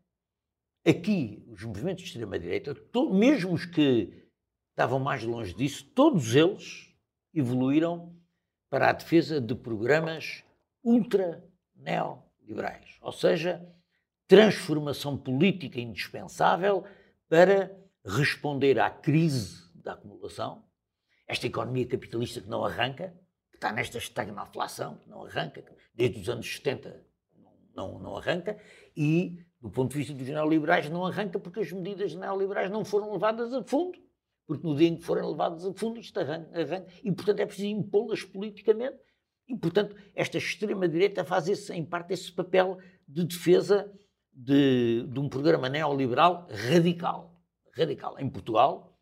Aqui, os movimentos de extrema-direita, mesmo os que estavam mais longe disso, todos eles evoluíram para a defesa de programas ultra-neoliberais. Ou seja, transformação política indispensável para responder à crise da acumulação, esta economia capitalista que não arranca, que está nesta estagnação, que não arranca, desde os anos 70 não, não arranca, e, do ponto de vista dos neoliberais, não arranca porque as medidas neoliberais não foram levadas a fundo. Porque no dia em que forem levadas a fundo, isto arranca, arranca e, portanto, é preciso impô-las politicamente. E, portanto, esta extrema-direita faz, esse, em parte, esse papel de defesa de, de um programa neoliberal radical. Radical. Em Portugal,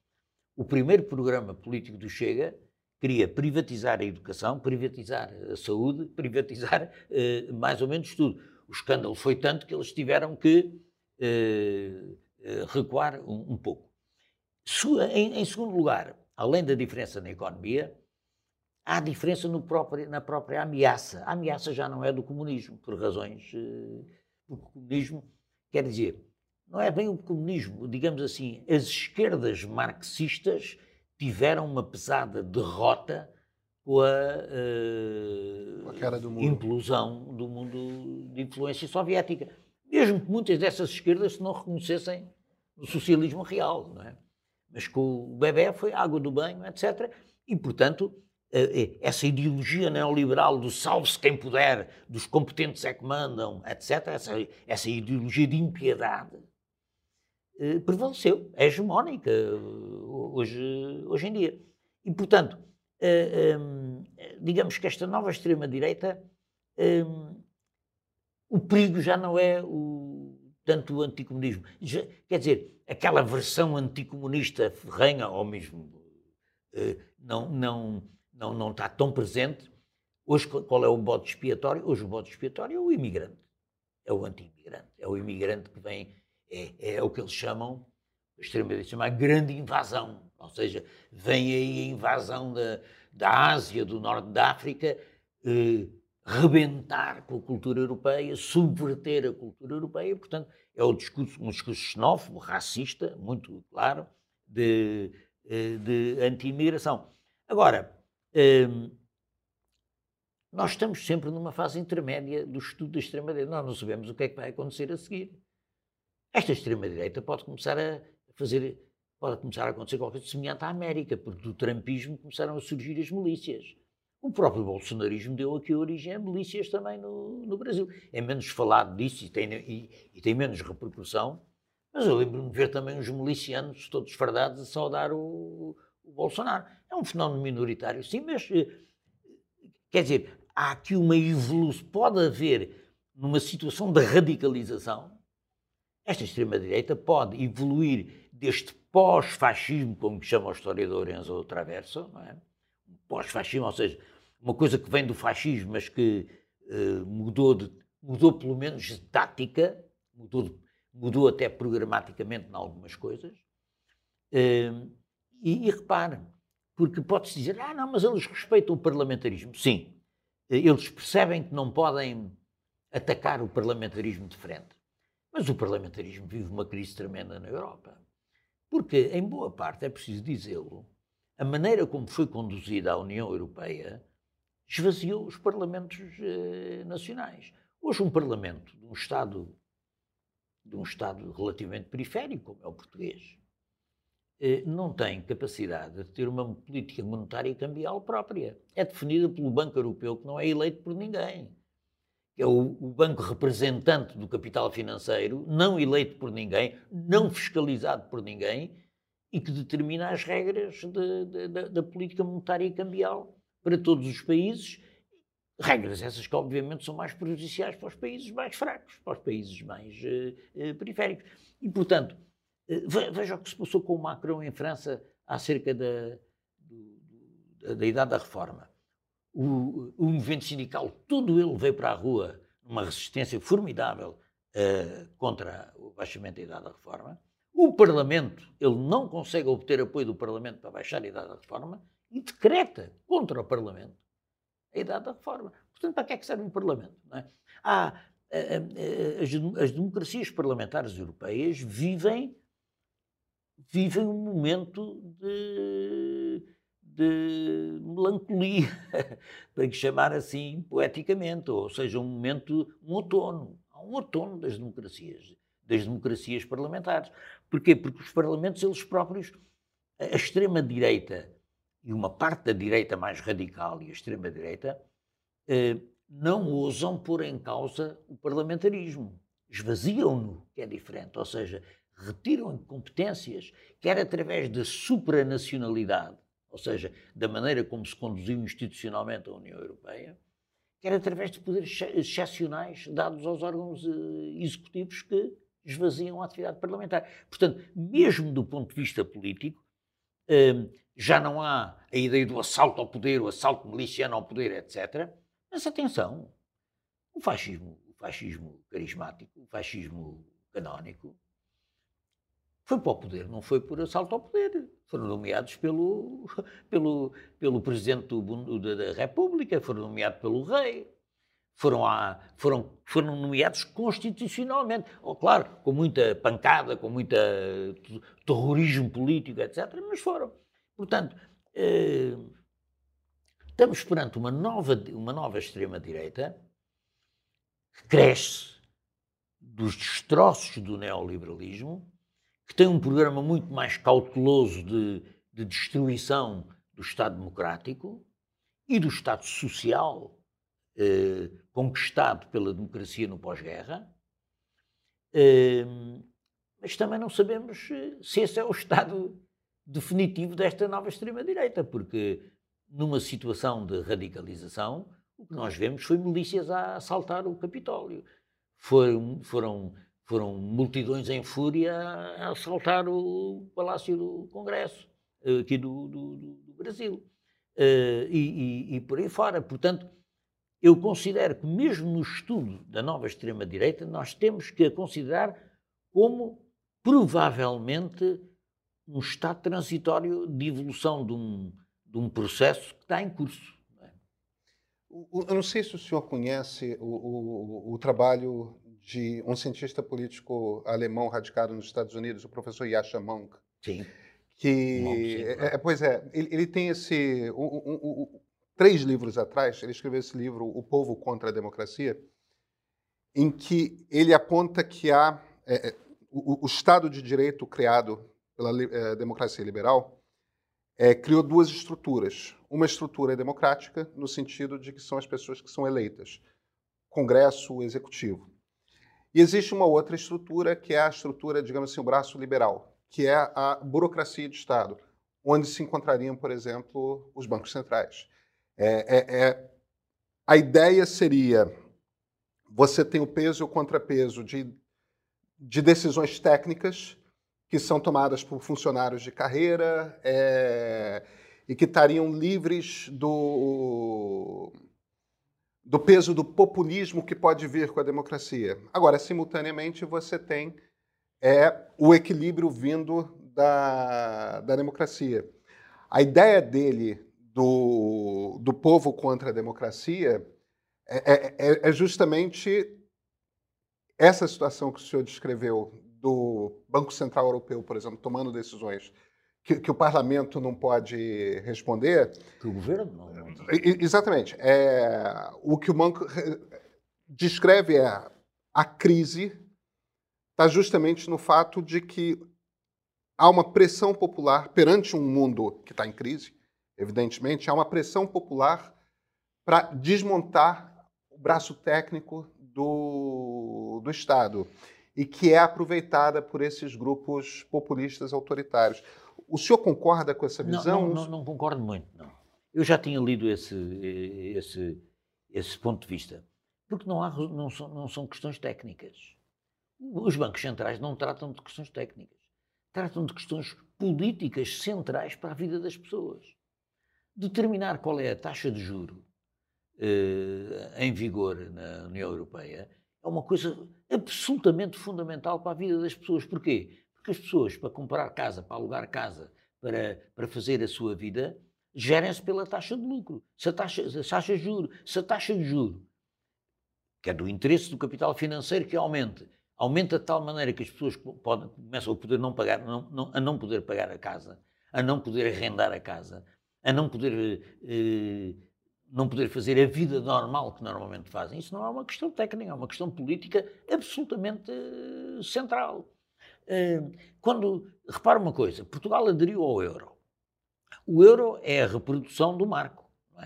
o primeiro programa político do Chega queria privatizar a educação, privatizar a saúde, privatizar eh, mais ou menos tudo. O escândalo foi tanto que eles tiveram que eh, eh recuar um, um pouco. Em, em, segundo lugar, além da diferença na economia, há diferença próprio, na própria ameaça. A ameaça já não é do comunismo, por razões eh, o comunismo, quer dizer, não é bem o comunismo, digamos assim, as esquerdas marxistas tiveram uma pesada derrota com a, uh, do implosão do mundo de influência soviética. Mesmo que muitas dessas esquerdas não reconhecessem o socialismo real, não é? Mas com o bebê foi água do banho, etc. E, portanto, eh, eh, essa ideologia neoliberal do salve-se quem puder, dos competentes é que mandam, etc., essa, essa ideologia de impiedade, prevaleceu, é hegemónica hoje, hoje em dia. E, portanto, digamos que esta nova extrema-direita, o perigo já não é o, tanto o anticomunismo. Já, quer dizer, aquela versão anticomunista ferrenha, ou mesmo não, não não, não está tão presente. Hoje, qual é o bode expiatório? Hoje, o bode expiatório é o imigrante. É o anti-imigrante. É o imigrante que vem, é, é o que eles chamam, a extrema-direita chama a grande invasão. Ou seja, vem aí a invasão da, da Ásia, do norte da África, eh, rebentar com a cultura europeia, subverter a cultura europeia. Portanto, é o discurso, um discurso xenófobo, racista, muito claro, de, de anti-imigração. Agora, ehm, nós estamos sempre numa fase intermédia do estudo da extrema-direita. Nós não sabemos o que é que vai acontecer a seguir. Esta extrema-direita pode começar a fazer, pode começar a acontecer qualquer coisa semelhante à América, porque do trampismo começaram a surgir as milícias. O próprio bolsonarismo deu aqui origem a milícias também no, no Brasil. É menos falado disso e tem, e, e tem menos repercussão, mas eu lembro-me de ver também os milicianos todos fardados a saudar o, o Bolsonaro. É um fenómeno minoritário, sim, mas eh, quer dizer, há aqui uma evolução, pode haver numa situação de radicalização, esta extrema-direita pode evoluir deste pós-fascismo, como chama o historiador Enzo Traverso, não é? pós-fascismo, ou seja, uma coisa que vem do fascismo, mas que uh, mudou, de, mudou pelo menos de tática, mudou, de, mudou até programaticamente em algumas coisas. Uh, e, e repare, porque pode-se dizer, ah, não, mas eles respeitam o parlamentarismo. Sim, eles percebem que não podem atacar o parlamentarismo de frente. Mas o parlamentarismo vive uma crise tremenda na Europa. Porque, em boa parte, é preciso dizê-lo, a maneira como foi conduzida a União Europeia esvaziou os parlamentos eh, nacionais. Hoje, um parlamento de um Estado, de um Estado relativamente periférico, como é o português, eh, não tem capacidade de ter uma política monetária e cambial própria. É definida pelo Banco Europeu, que não é eleito por ninguém. É o, o banco representante do capital financeiro, não eleito por ninguém, não fiscalizado por ninguém, e que determina as regras de, de, de, da política monetária e cambial para todos os países. Regras essas que, obviamente, são mais prejudiciais para os países mais fracos, para os países mais uh, uh, periféricos. E, portanto, eh, veja o que se passou com o Macron em França acerca da, da idade da reforma. O, o, movimento sindical, todo ele veio para a rua numa resistência formidável uh, contra o baixamento da idade da reforma. O Parlamento, ele não consegue obter apoio do Parlamento para baixar a idade da reforma e decreta contra o Parlamento a idade da reforma. Portanto, para que é que serve um Parlamento? É? Há, as, as democracias parlamentares europeias vivem vivem um momento de, de melancolia, para que chamar assim poeticamente, ou seja, um momento, um outono. Há um outono das democracias, das democracias parlamentares. Porquê? Porque os parlamentos, eles próprios, a extrema-direita e uma parte da direita mais radical e a extrema-direita, eh, não ousam pôr em causa o parlamentarismo. Esvaziam-no, que é diferente. Ou seja, retiram competências, quer através da supranacionalidade, ou seja, da maneira como se conduziu institucionalmente a União Europeia, quer através de poderes excepcionais dados aos órgãos eh, executivos que esvaziam a atividade parlamentar. Portanto, mesmo do ponto de vista político, eh, já não há a ideia do assalto ao poder, o assalto miliciano ao poder, etc. Mas atenção, o fascismo, o fascismo carismático, o fascismo canónico, foi para o poder, não foi por assalto ao poder. Foram nomeados pelo, pelo, pelo Presidente do, da República, foram nomeados pelo Rei, foram, foram, foram nomeados constitucionalmente. Oh, claro, com muita pancada, com muito terrorismo político, etc., mas foram. Portanto, eh, estamos perante uma nova, uma nova extrema-direita que cresce dos destroços do neoliberalismo que tem um programa muito mais cauteloso de, de destruição do Estado democrático e do Estado social eh, conquistado pela democracia no pós-guerra, eh, mas também não sabemos eh, se esse é o Estado definitivo desta nova extrema-direita, porque numa situação de radicalização, o que nós vemos foi milícias a assaltar o Capitólio. Foram, foram foram multidões em fúria a assaltar o Palácio do Congresso, eh, aqui do, do, do Brasil. Uh, e, e, e, por aí fora. Portanto, eu considero que, mesmo no estudo da nova extrema-direita, nós temos que a considerar como provavelmente um estado transitório de evolução de um, de um processo que está em curso. É? Eu não sei se o senhor conhece o, o, o trabalho de um cientista político alemão radicado nos Estados Unidos, o professor Yasha Monk. Sim. que é, é, pois é, ele, ele tem esse um, um, um, três livros atrás ele escreveu esse livro O Povo contra a Democracia, em que ele aponta que há é, é o, o, Estado de Direito criado pela é, democracia liberal é, criou duas estruturas. Uma estrutura democrática, no sentido de que são as pessoas que são eleitas, Congresso, Executivo. E existe uma outra estrutura, que é a estrutura, digamos assim, o braço liberal, que é a burocracia de Estado, onde se encontrariam, por exemplo, os bancos centrais. É, é, é, a ideia seria você tem o peso e o contrapeso de, de decisões técnicas que são tomadas por funcionários de carreira é, e que estariam livres do, do peso do populismo que pode vir com a democracia. Agora, simultaneamente, você tem é o equilíbrio vindo da, da democracia. A ideia dele do, do povo contra a democracia é, é, é, é justamente essa situação que o senhor descreveu do Banco Central Europeu, por exemplo, tomando decisões que, que, o parlamento não pode responder. Que o governo não. Exatamente. É, o que o banco descreve é a crise está justamente no fato de que há uma pressão popular perante um mundo que está em crise, evidentemente, há uma pressão popular para desmontar o braço técnico do, do Estado e que é aproveitada por esses grupos populistas autoritários. O senhor concorda com essa visão? Não, não, não, não concordo muito, não. Eu já tinha lido esse, esse, esse ponto de vista, porque não, há, não, são, não são questões técnicas. Os bancos centrais não tratam de questões técnicas, tratam de questões políticas centrais para a vida das pessoas. Determinar qual é a taxa de juro eh, em vigor na União Europeia é uma coisa absolutamente fundamental para a vida das pessoas. Porquê? Porque as pessoas, para comprar casa, para alugar casa, para, para fazer a sua vida, gerem-se pela taxa de lucro. Se a taxa, se a taxa de juro, se a taxa de juro, que é do interesse do capital financeiro que aumente, aumenta de tal maneira que as pessoas podem, começam a poder não pagar, não, não, a não poder pagar a casa, a não poder arrendar a casa, a não poder, eh, não poder fazer a vida normal que normalmente fazem. Isso não é uma questão técnica, é uma questão política absolutamente eh, central. Eh, quando, repara uma coisa, Portugal aderiu ao euro. O euro é a reprodução do marco. É?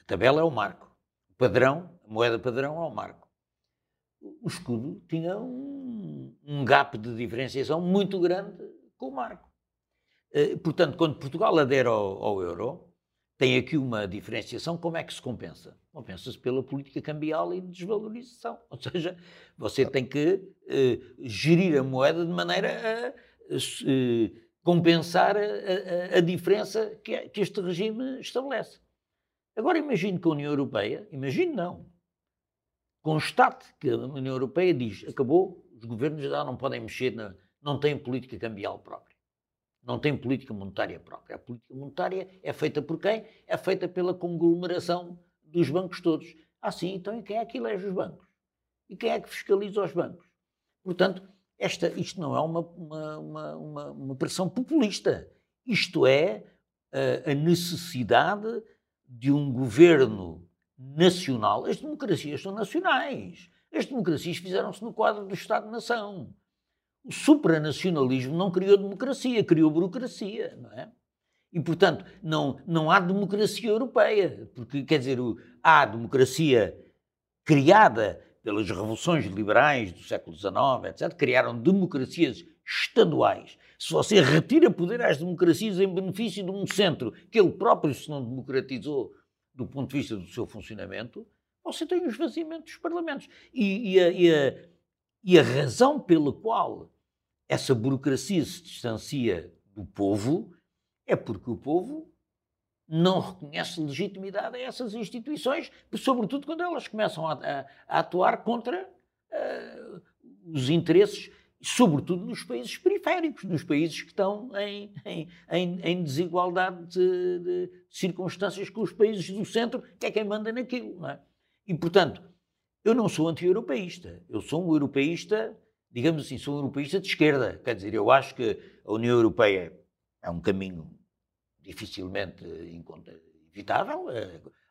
A tabela é o marco. O padrão, a moeda padrão é o marco o escudo tinha um, um gap de diferenciação muito grande com o marco. Uh, portanto, quando Portugal adere ao, ao, euro, tem aqui uma diferenciação. Como é que se compensa? Compensa-se pela política cambial e de desvalorização. Ou seja, você tem que uh, gerir a moeda de maneira a uh, compensar a, a, a diferença que, que este regime estabelece. Agora imagine que a União Europeia, imagine não, constate que a União Europeia diz acabou, os governos já não podem mexer, na, não têm política cambial própria, não têm política monetária própria. A política monetária é feita por quem? É feita pela conglomeração dos bancos todos. Ah, sim, então e quem é que elege os bancos? E quem é que fiscaliza os bancos? Portanto, esta, isto não é uma, uma, uma, uma pressão populista. Isto é a, a necessidade de um governo nacional. As democracias são nacionais. As democracias fizeram-se no quadro do Estado-nação. O supranacionalismo não criou democracia, criou burocracia, não é? E, portanto, não, não há democracia europeia, porque, quer dizer, há democracia criada pelas revoluções liberais do século XIX, etc., criaram democracias estaduais. Se você retira poder às democracias em benefício de um centro que ele próprio se não democratizou do ponto de vista do seu funcionamento, você tem o esvaziamento dos parlamentos. E, e, a, e, a, e a razão pela qual essa burocracia se distancia do povo é porque o povo não reconhece legitimidade a essas instituições, sobretudo quando elas começam a, a, a atuar contra uh, os interesses sobretudo nos países periféricos, nos países que estão em, em, em desigualdade de, de, circunstâncias com os países do centro, que é quem manda naquilo. É? E, portanto, eu não sou anti-europeísta, eu sou um europeísta, digamos assim, sou um europeísta de esquerda. Quer dizer, eu acho que a União Europeia é um caminho dificilmente evitável.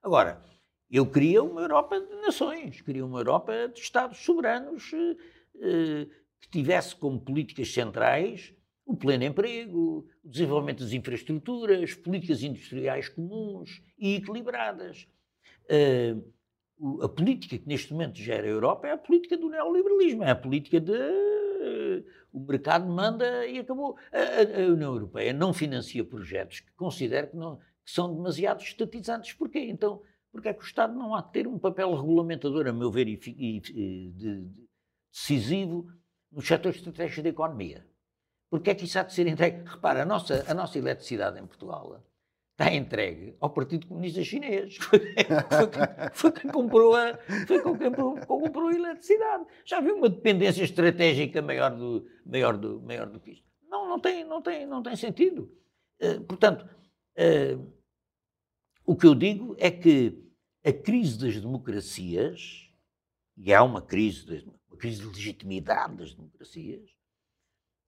Agora, eu queria uma Europa de nações, queria uma Europa de Estados soberanos que tivesse como políticas centrais o pleno emprego, o desenvolvimento das infraestruturas, políticas industriais comuns e equilibradas. Uh, a política que neste momento gera a Europa é a política do neoliberalismo, é a política de uh, o mercado manda e acabou. A, a, União Europeia não financia projetos que considera que, não, que são demasiado estatizantes. Porquê? Então, porque é que o Estado não há de ter um papel regulamentador, a meu ver, e, e, de, de, decisivo nos setores estratégicos da economia? Porque é que isso há de ser entregue? Repara, a nossa, a nossa eletricidade em Portugal está entregue ao Partido Comunista Chinês. Foi, quem, comprou a, foi quem comprou, comprou a eletricidade. Já viu uma dependência estratégica maior do, maior do, maior do que isto? Não, não tem, não tem, não tem sentido. Uh, portanto, uh, o que eu digo é que a crise das democracias, e há uma crise, uma crise de legitimidade das democracias,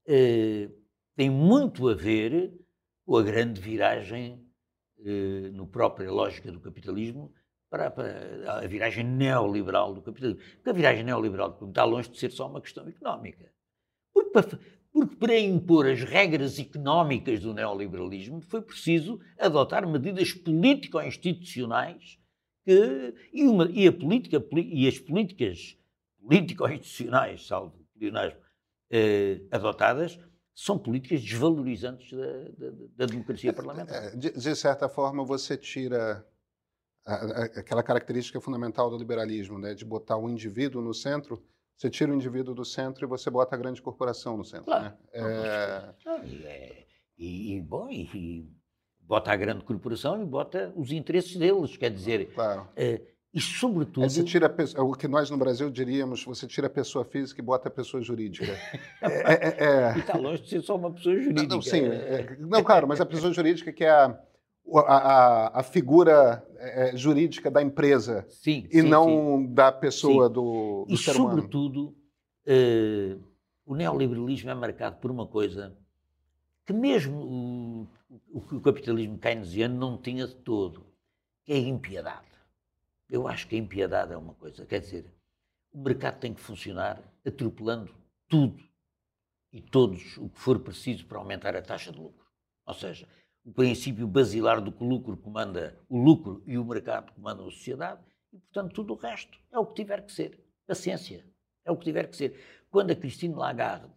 eh, tem muito a ver com a grande viragem no própria lógica do capitalismo para, para, a viragem neoliberal do capitalismo. Porque a viragem neoliberal está longe de ser só uma questão económica. Porque para, porque para impor as regras económicas do neoliberalismo foi preciso adotar medidas político-institucionais que, e, uma, e, a política, e as políticas político-institucionais, salvo pleonasmo, eh, adotadas são políticas desvalorizantes da, da, da democracia parlamentar. É, de, de, certa forma, você tira a, a, aquela característica fundamental do liberalismo, né, de botar o indivíduo no centro. Você tira o indivíduo do centro e você bota a grande corporação no centro. Claro. Né? É... é e, e, bom, e, e, bota a grande corporação e bota os interesses deles. Quer dizer, claro. é, e, sobretudo. você tira a, o que nós no Brasil diríamos: você tira a pessoa física e bota a pessoa jurídica. é, é, é... E está longe de ser só uma pessoa jurídica. Não, sim. É, não, claro, mas a pessoa jurídica que é a, a, a figura é, jurídica da empresa. Sim. E sim, não sim. da pessoa sim. do, do e, ser humano. E, sobretudo, uh, o neoliberalismo é marcado por uma coisa que mesmo o, o, o capitalismo keynesiano não tinha de todo, que é a impiedade. Eu acho que a impiedade é uma coisa. Quer dizer, o mercado tem que funcionar atropelando tudo e todos o que for preciso para aumentar a taxa de lucro. Ou seja, o princípio basilar do que o lucro comanda o lucro e o mercado comandam a sociedade e, portanto, tudo o resto é o que tiver que ser. Paciência. É o que tiver que ser. Quando a Christine Lagarde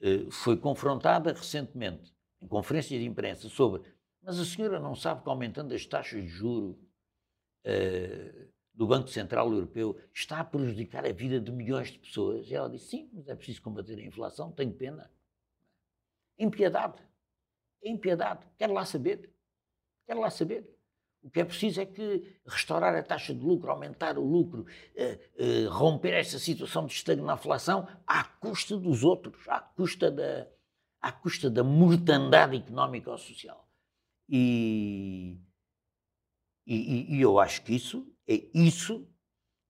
eh, foi confrontada recentemente em conferências de imprensa sobre mas a senhora não sabe que aumentando as taxas de juro uh, do Banco Central Europeu está a prejudicar a vida de milhões de pessoas. E ela disse: sim, mas é preciso combater a inflação, tenho pena. Impiedade. Impiedade. Quero lá saber. Quero lá saber. O que é preciso é que restaurar a taxa de lucro, aumentar o lucro, uh, uh, romper essa situação de estagnação à custa dos outros, à custa da, à custa da mortandade económica ou social. E, e, e, e eu acho que isso é isso,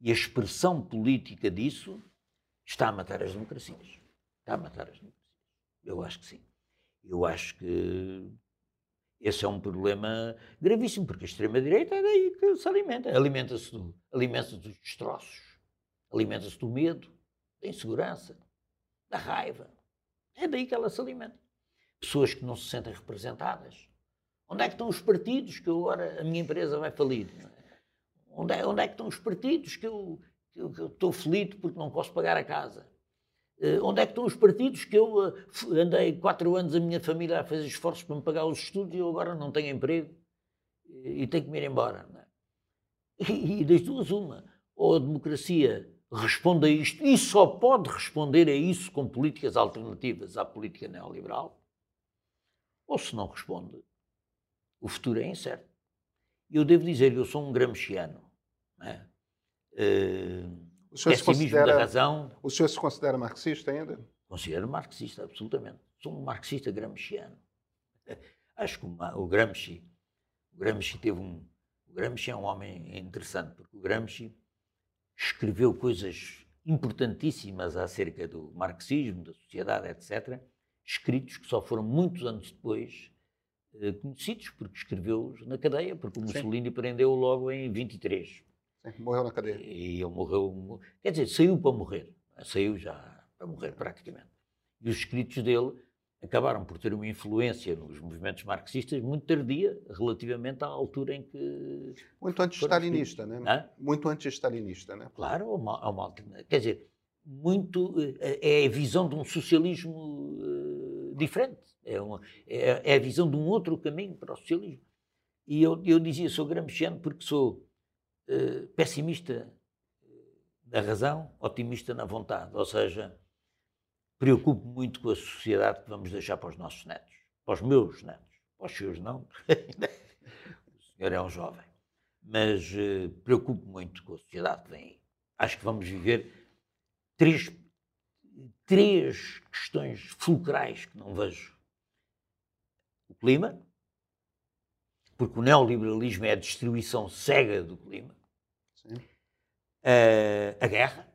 e a expressão política disso está a matar as democracias. Está a matar as democracias. Eu acho que sim. Eu acho que esse é um problema gravíssimo, porque a extrema-direita é daí que se alimenta. Alimenta-se do, alimenta dos destroços, alimenta-se do medo, da insegurança, da raiva. É daí que ela se alimenta. Pessoas que não se sentem representadas, Onde é que estão os partidos que agora a minha empresa vai falir? Onde é, onde é que estão os partidos que eu, que eu, que eu estou feliz porque não posso pagar a casa? Uh, onde é que estão os partidos que eu uh, andei quatro anos a minha família a fazer esforços para me pagar os estudos e eu agora não tenho emprego e, e tenho que me ir embora? É? E, e das duas, uma. Ou a democracia responde a isto e só pode responder a isso com políticas alternativas à política neoliberal, ou se não responde, o futuro é incerto. Eu devo dizer, eu sou um gramsciano. É? Uh, o senhor se considera, da razão. O senhor se considera marxista ainda? Considero marxista, absolutamente. Sou um marxista gramsciano. Acho que o Gramsci, o Gramsci teve um. O Gramsci é um homem interessante, porque o Gramsci escreveu coisas importantíssimas acerca do marxismo, da sociedade, etc. escritos que só foram muitos anos depois conhecidos, porque escreveu-os na cadeia, porque o Mussolini prendeu logo em 23. Sim, morreu na cadeia. E ele morreu, quer dizer, saiu para morrer, saiu já para morrer praticamente. E os escritos dele acabaram por ter uma influência nos movimentos marxistas muito tardia, relativamente à altura em que. Muito anti-stalinista, né? Hã? Muito anti-stalinista, né? Claro, é uma, uma Quer dizer, muito. Eh, é a visão de um socialismo uh, diferente. É, uma, é, é, a visão de um outro caminho para o socialismo. E eu, eu dizia, sou gramsciano porque sou uh, pessimista na razão, otimista na vontade. Ou seja, preocupo muito com a sociedade que vamos deixar para os nossos netos, para os meus netos, para os seus não, o senhor é um jovem, mas uh, preocupo muito com a sociedade que vem aí. Acho que vamos viver três, três questões fulcrais que não vejo. O clima, porque o neoliberalismo é a destruição cega do clima. Uh, a guerra,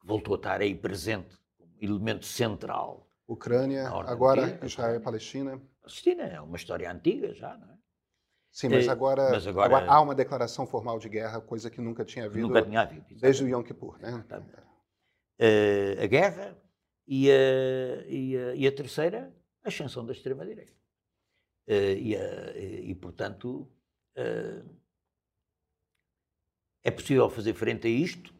que voltou a estar aí presente elemento central. Ucrânia, agora Israel e Palestina. Palestina é uma história antiga já, não é? Sim, mas agora, mas agora, agora, há uma declaração formal de guerra, coisa que nunca tinha havido, nunca tinha havido desde o Yom Kippur. Né? Uh, a guerra e a, e, a, e a, terceira, a ascensão da extrema-direita. Uh, e, e, portanto, é possível fazer frente a isto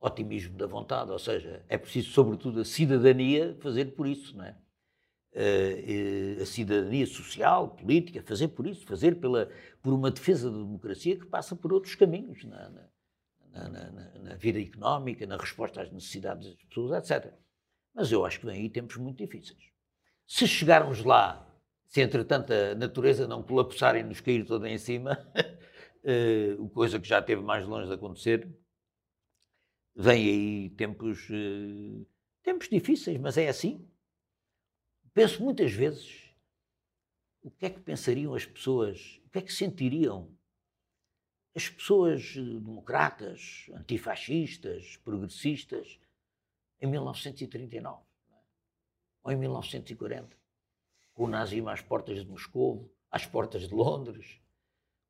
otimismo da vontade, ou seja, é preciso, sobretudo, a cidadania fazer por isso, não é? A cidadania social, política, fazer por isso, fazer pela, por uma defesa da democracia que passa por outros caminhos na, na, na, na, vida económica, na resposta às necessidades das pessoas, etc. Mas eu acho que vem aí tempos muito difíceis. Se chegarmos lá, se entretanto a natureza não colapsar e nos cair toda em cima, uh, coisa que já esteve mais longe de acontecer, vem aí tempos, uh, tempos difíceis, mas é assim. Penso muitas vezes o que é que pensariam as pessoas, o que é que sentiriam as pessoas eh, democratas, antifascistas, progressistas, em 1939 é? ou em 1940, com o nazismo às portas de Moscou, às portas de Londres,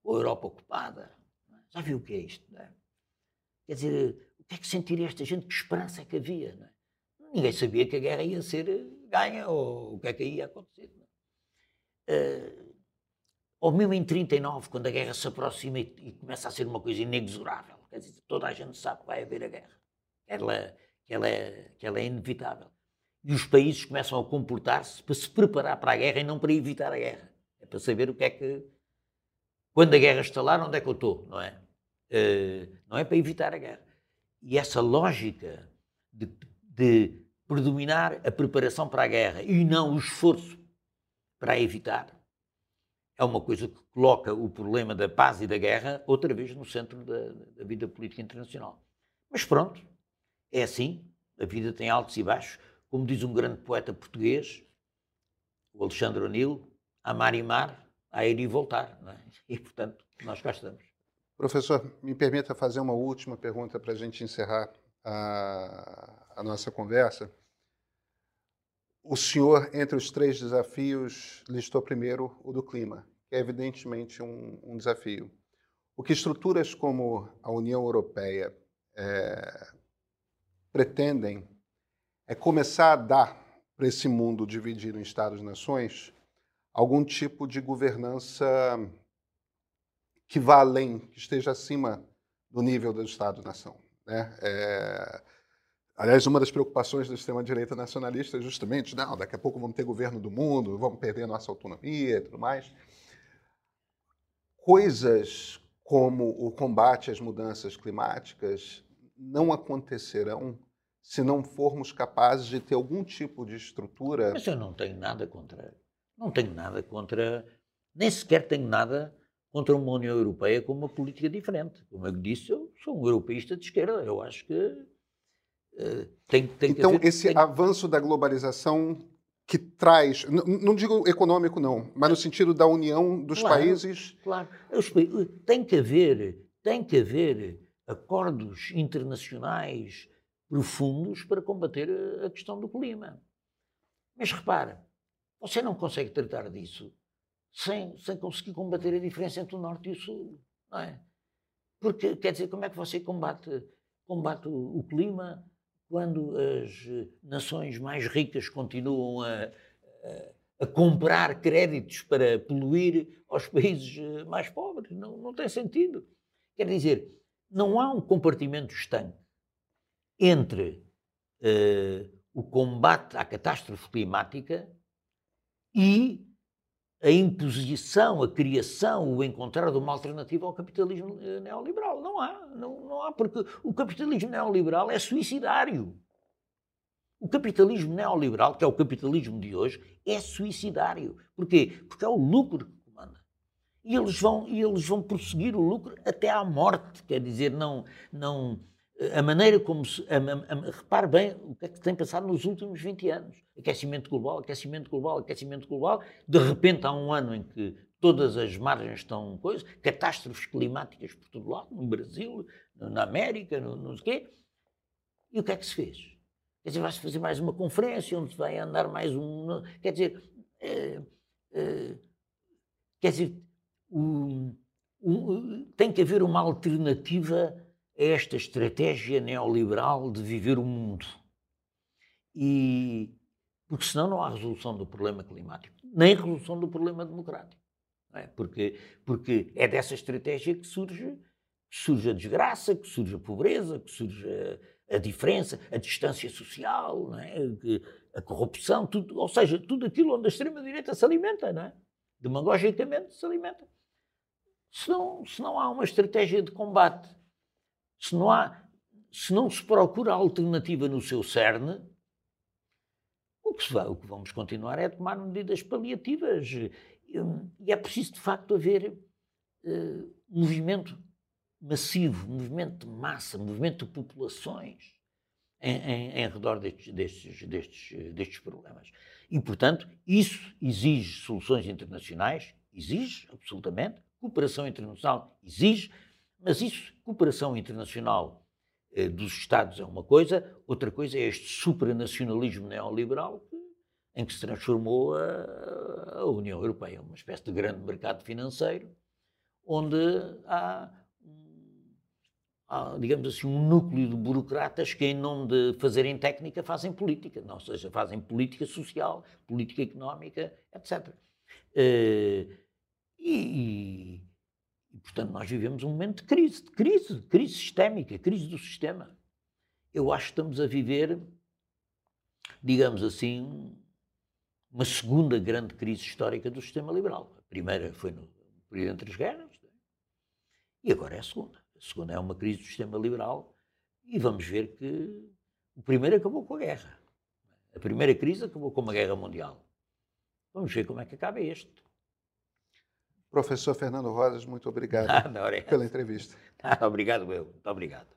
com a Europa ocupada. É? Já viu o que é isto? É? Quer dizer, que é que sentiria esta gente? Que esperança é que havia? É? Ninguém sabia que a guerra ia ser eh, ganha ou o que é que ia acontecer. Uh, ou mesmo em 39, quando a guerra se aproxima e, e, começa a ser uma coisa inexorável. Quer dizer, toda a gente sabe que vai haver a guerra. Que ela, que ela, é, que ela é inevitável. E os países começam a comportar-se para se preparar para a guerra e não para evitar a guerra. É para saber o que é que. Quando a guerra estalar, onde é que eu estou, não é? Uh, não é para evitar a guerra. E essa lógica de, de predominar a preparação para a guerra e não o esforço para evitar é uma coisa que coloca o problema da paz e da guerra outra vez no centro da, da vida política internacional. Mas pronto, é assim, a vida tem altos e baixos. Como diz um grande poeta português, o Alexandre O'Neill, amar e mar, a ir e voltar. É? E, portanto, nós cá estamos. Professor, me permita fazer uma última pergunta para a gente encerrar a, a, nossa conversa. O senhor, entre os três desafios, listou primeiro o do clima, que é evidentemente um, um desafio. O que estruturas como a União Europeia é, pretendem é começar a dar para esse mundo dividido em Estados-nações algum tipo de governança que vá além, que esteja acima do nível do Estado-nação. Né? É... Aliás, uma das preocupações da extrema-direita nacionalista é justamente, não, daqui a pouco vamos ter governo do mundo, vamos perder nossa autonomia e tudo mais. Coisas como o combate às mudanças climáticas não acontecerão se não formos capazes de ter algum tipo de estrutura. Mas eu não tenho nada contra. Não tenho nada contra. Nem sequer tenho nada contra uma União Europeia com uma política diferente. Como eu disse, eu sou um europeísta de esquerda. Eu acho que tem, tem então, esse tem... avanço da globalização que traz, não, digo econômico não, mas no sentido da união dos claro, países. Claro, tem que haver, tem que haver acordos internacionais profundos para combater a questão do clima. Mas repara, você não consegue tratar disso sem, sem conseguir combater a diferença entre o Norte e o Sul, não é? Porque, quer dizer, como é que você combate, combate o, o clima quando as nações mais ricas continuam a, a, a, comprar créditos para poluir aos países eh, mais pobres? Não, não tem sentido. Quer dizer, não há um compartimento estanque entre uh, o combate à catástrofe climática e a imposição, a criação, o encontrar de uma alternativa ao capitalismo eh, neoliberal. Não há, não, não há, porque o capitalismo neoliberal é suicidário. O capitalismo neoliberal, que é o capitalismo de hoje, é suicidário. Porquê? Porque é o lucro que comanda. E eles vão, e eles vão prosseguir o lucro até à morte. Quer dizer, não, não, a maneira como se. A, a, a, repare bem o que é que tem passado nos últimos 20 anos. Aquecimento global, aquecimento global, aquecimento global. De repente há um ano em que todas as margens estão coisas, catástrofes climáticas por todo lado, no Brasil, na América, no, no quê. E o que é que se fez? Quer dizer, vai-se fazer mais uma conferência onde vai andar mais um. Quer dizer. É, é, quer dizer, tem que haver uma alternativa esta estratégia neoliberal de viver o mundo. E porque senão não há resolução do problema climático, nem resolução do problema democrático. É? Porque, porque é dessa estratégia que surge, que surge a desgraça, que surge a pobreza, que surge a, a diferença, a distância social, é? a corrupção, tudo, ou seja, tudo aquilo onde a extrema-direita se alimenta, não é? demagogicamente se alimenta. Se não, se não há uma estratégia de combate se não, há, se não se procura alternativa no seu cerne, o que, vai, o que vamos continuar é tomar medidas paliativas. E é preciso, de facto, haver uh, movimento massivo, movimento de massa, movimento de populações em, em, em redor destes, destes, destes, destes problemas. E, portanto, isso exige soluções internacionais, exige, absolutamente, cooperação internacional exige, mas isso, cooperação internacional eh, dos Estados é uma coisa, outra coisa é este supranacionalismo neoliberal que, em que se transformou a, a, União Europeia, uma espécie de grande mercado financeiro, onde há, há, digamos assim, um núcleo de burocratas que, em nome de fazerem técnica, fazem política, não, ou seja, fazem política social, política económica, etc. Eh, e, e, portanto, nós vivemos um momento de crise, de crise, crise sistémica, crise do sistema. Eu acho que estamos a viver, digamos assim, uma segunda grande crise histórica do sistema liberal. A primeira foi no período entre as guerras, é? e agora é a segunda. A segunda é uma crise do sistema liberal, e vamos ver que o primeiro acabou com a guerra. A primeira crise acabou com uma guerra mundial. Vamos ver como é que acaba este. Professor Fernando Rosas, muito obrigado Nada, pela entrevista. Nada, obrigado, eu. Muito obrigado.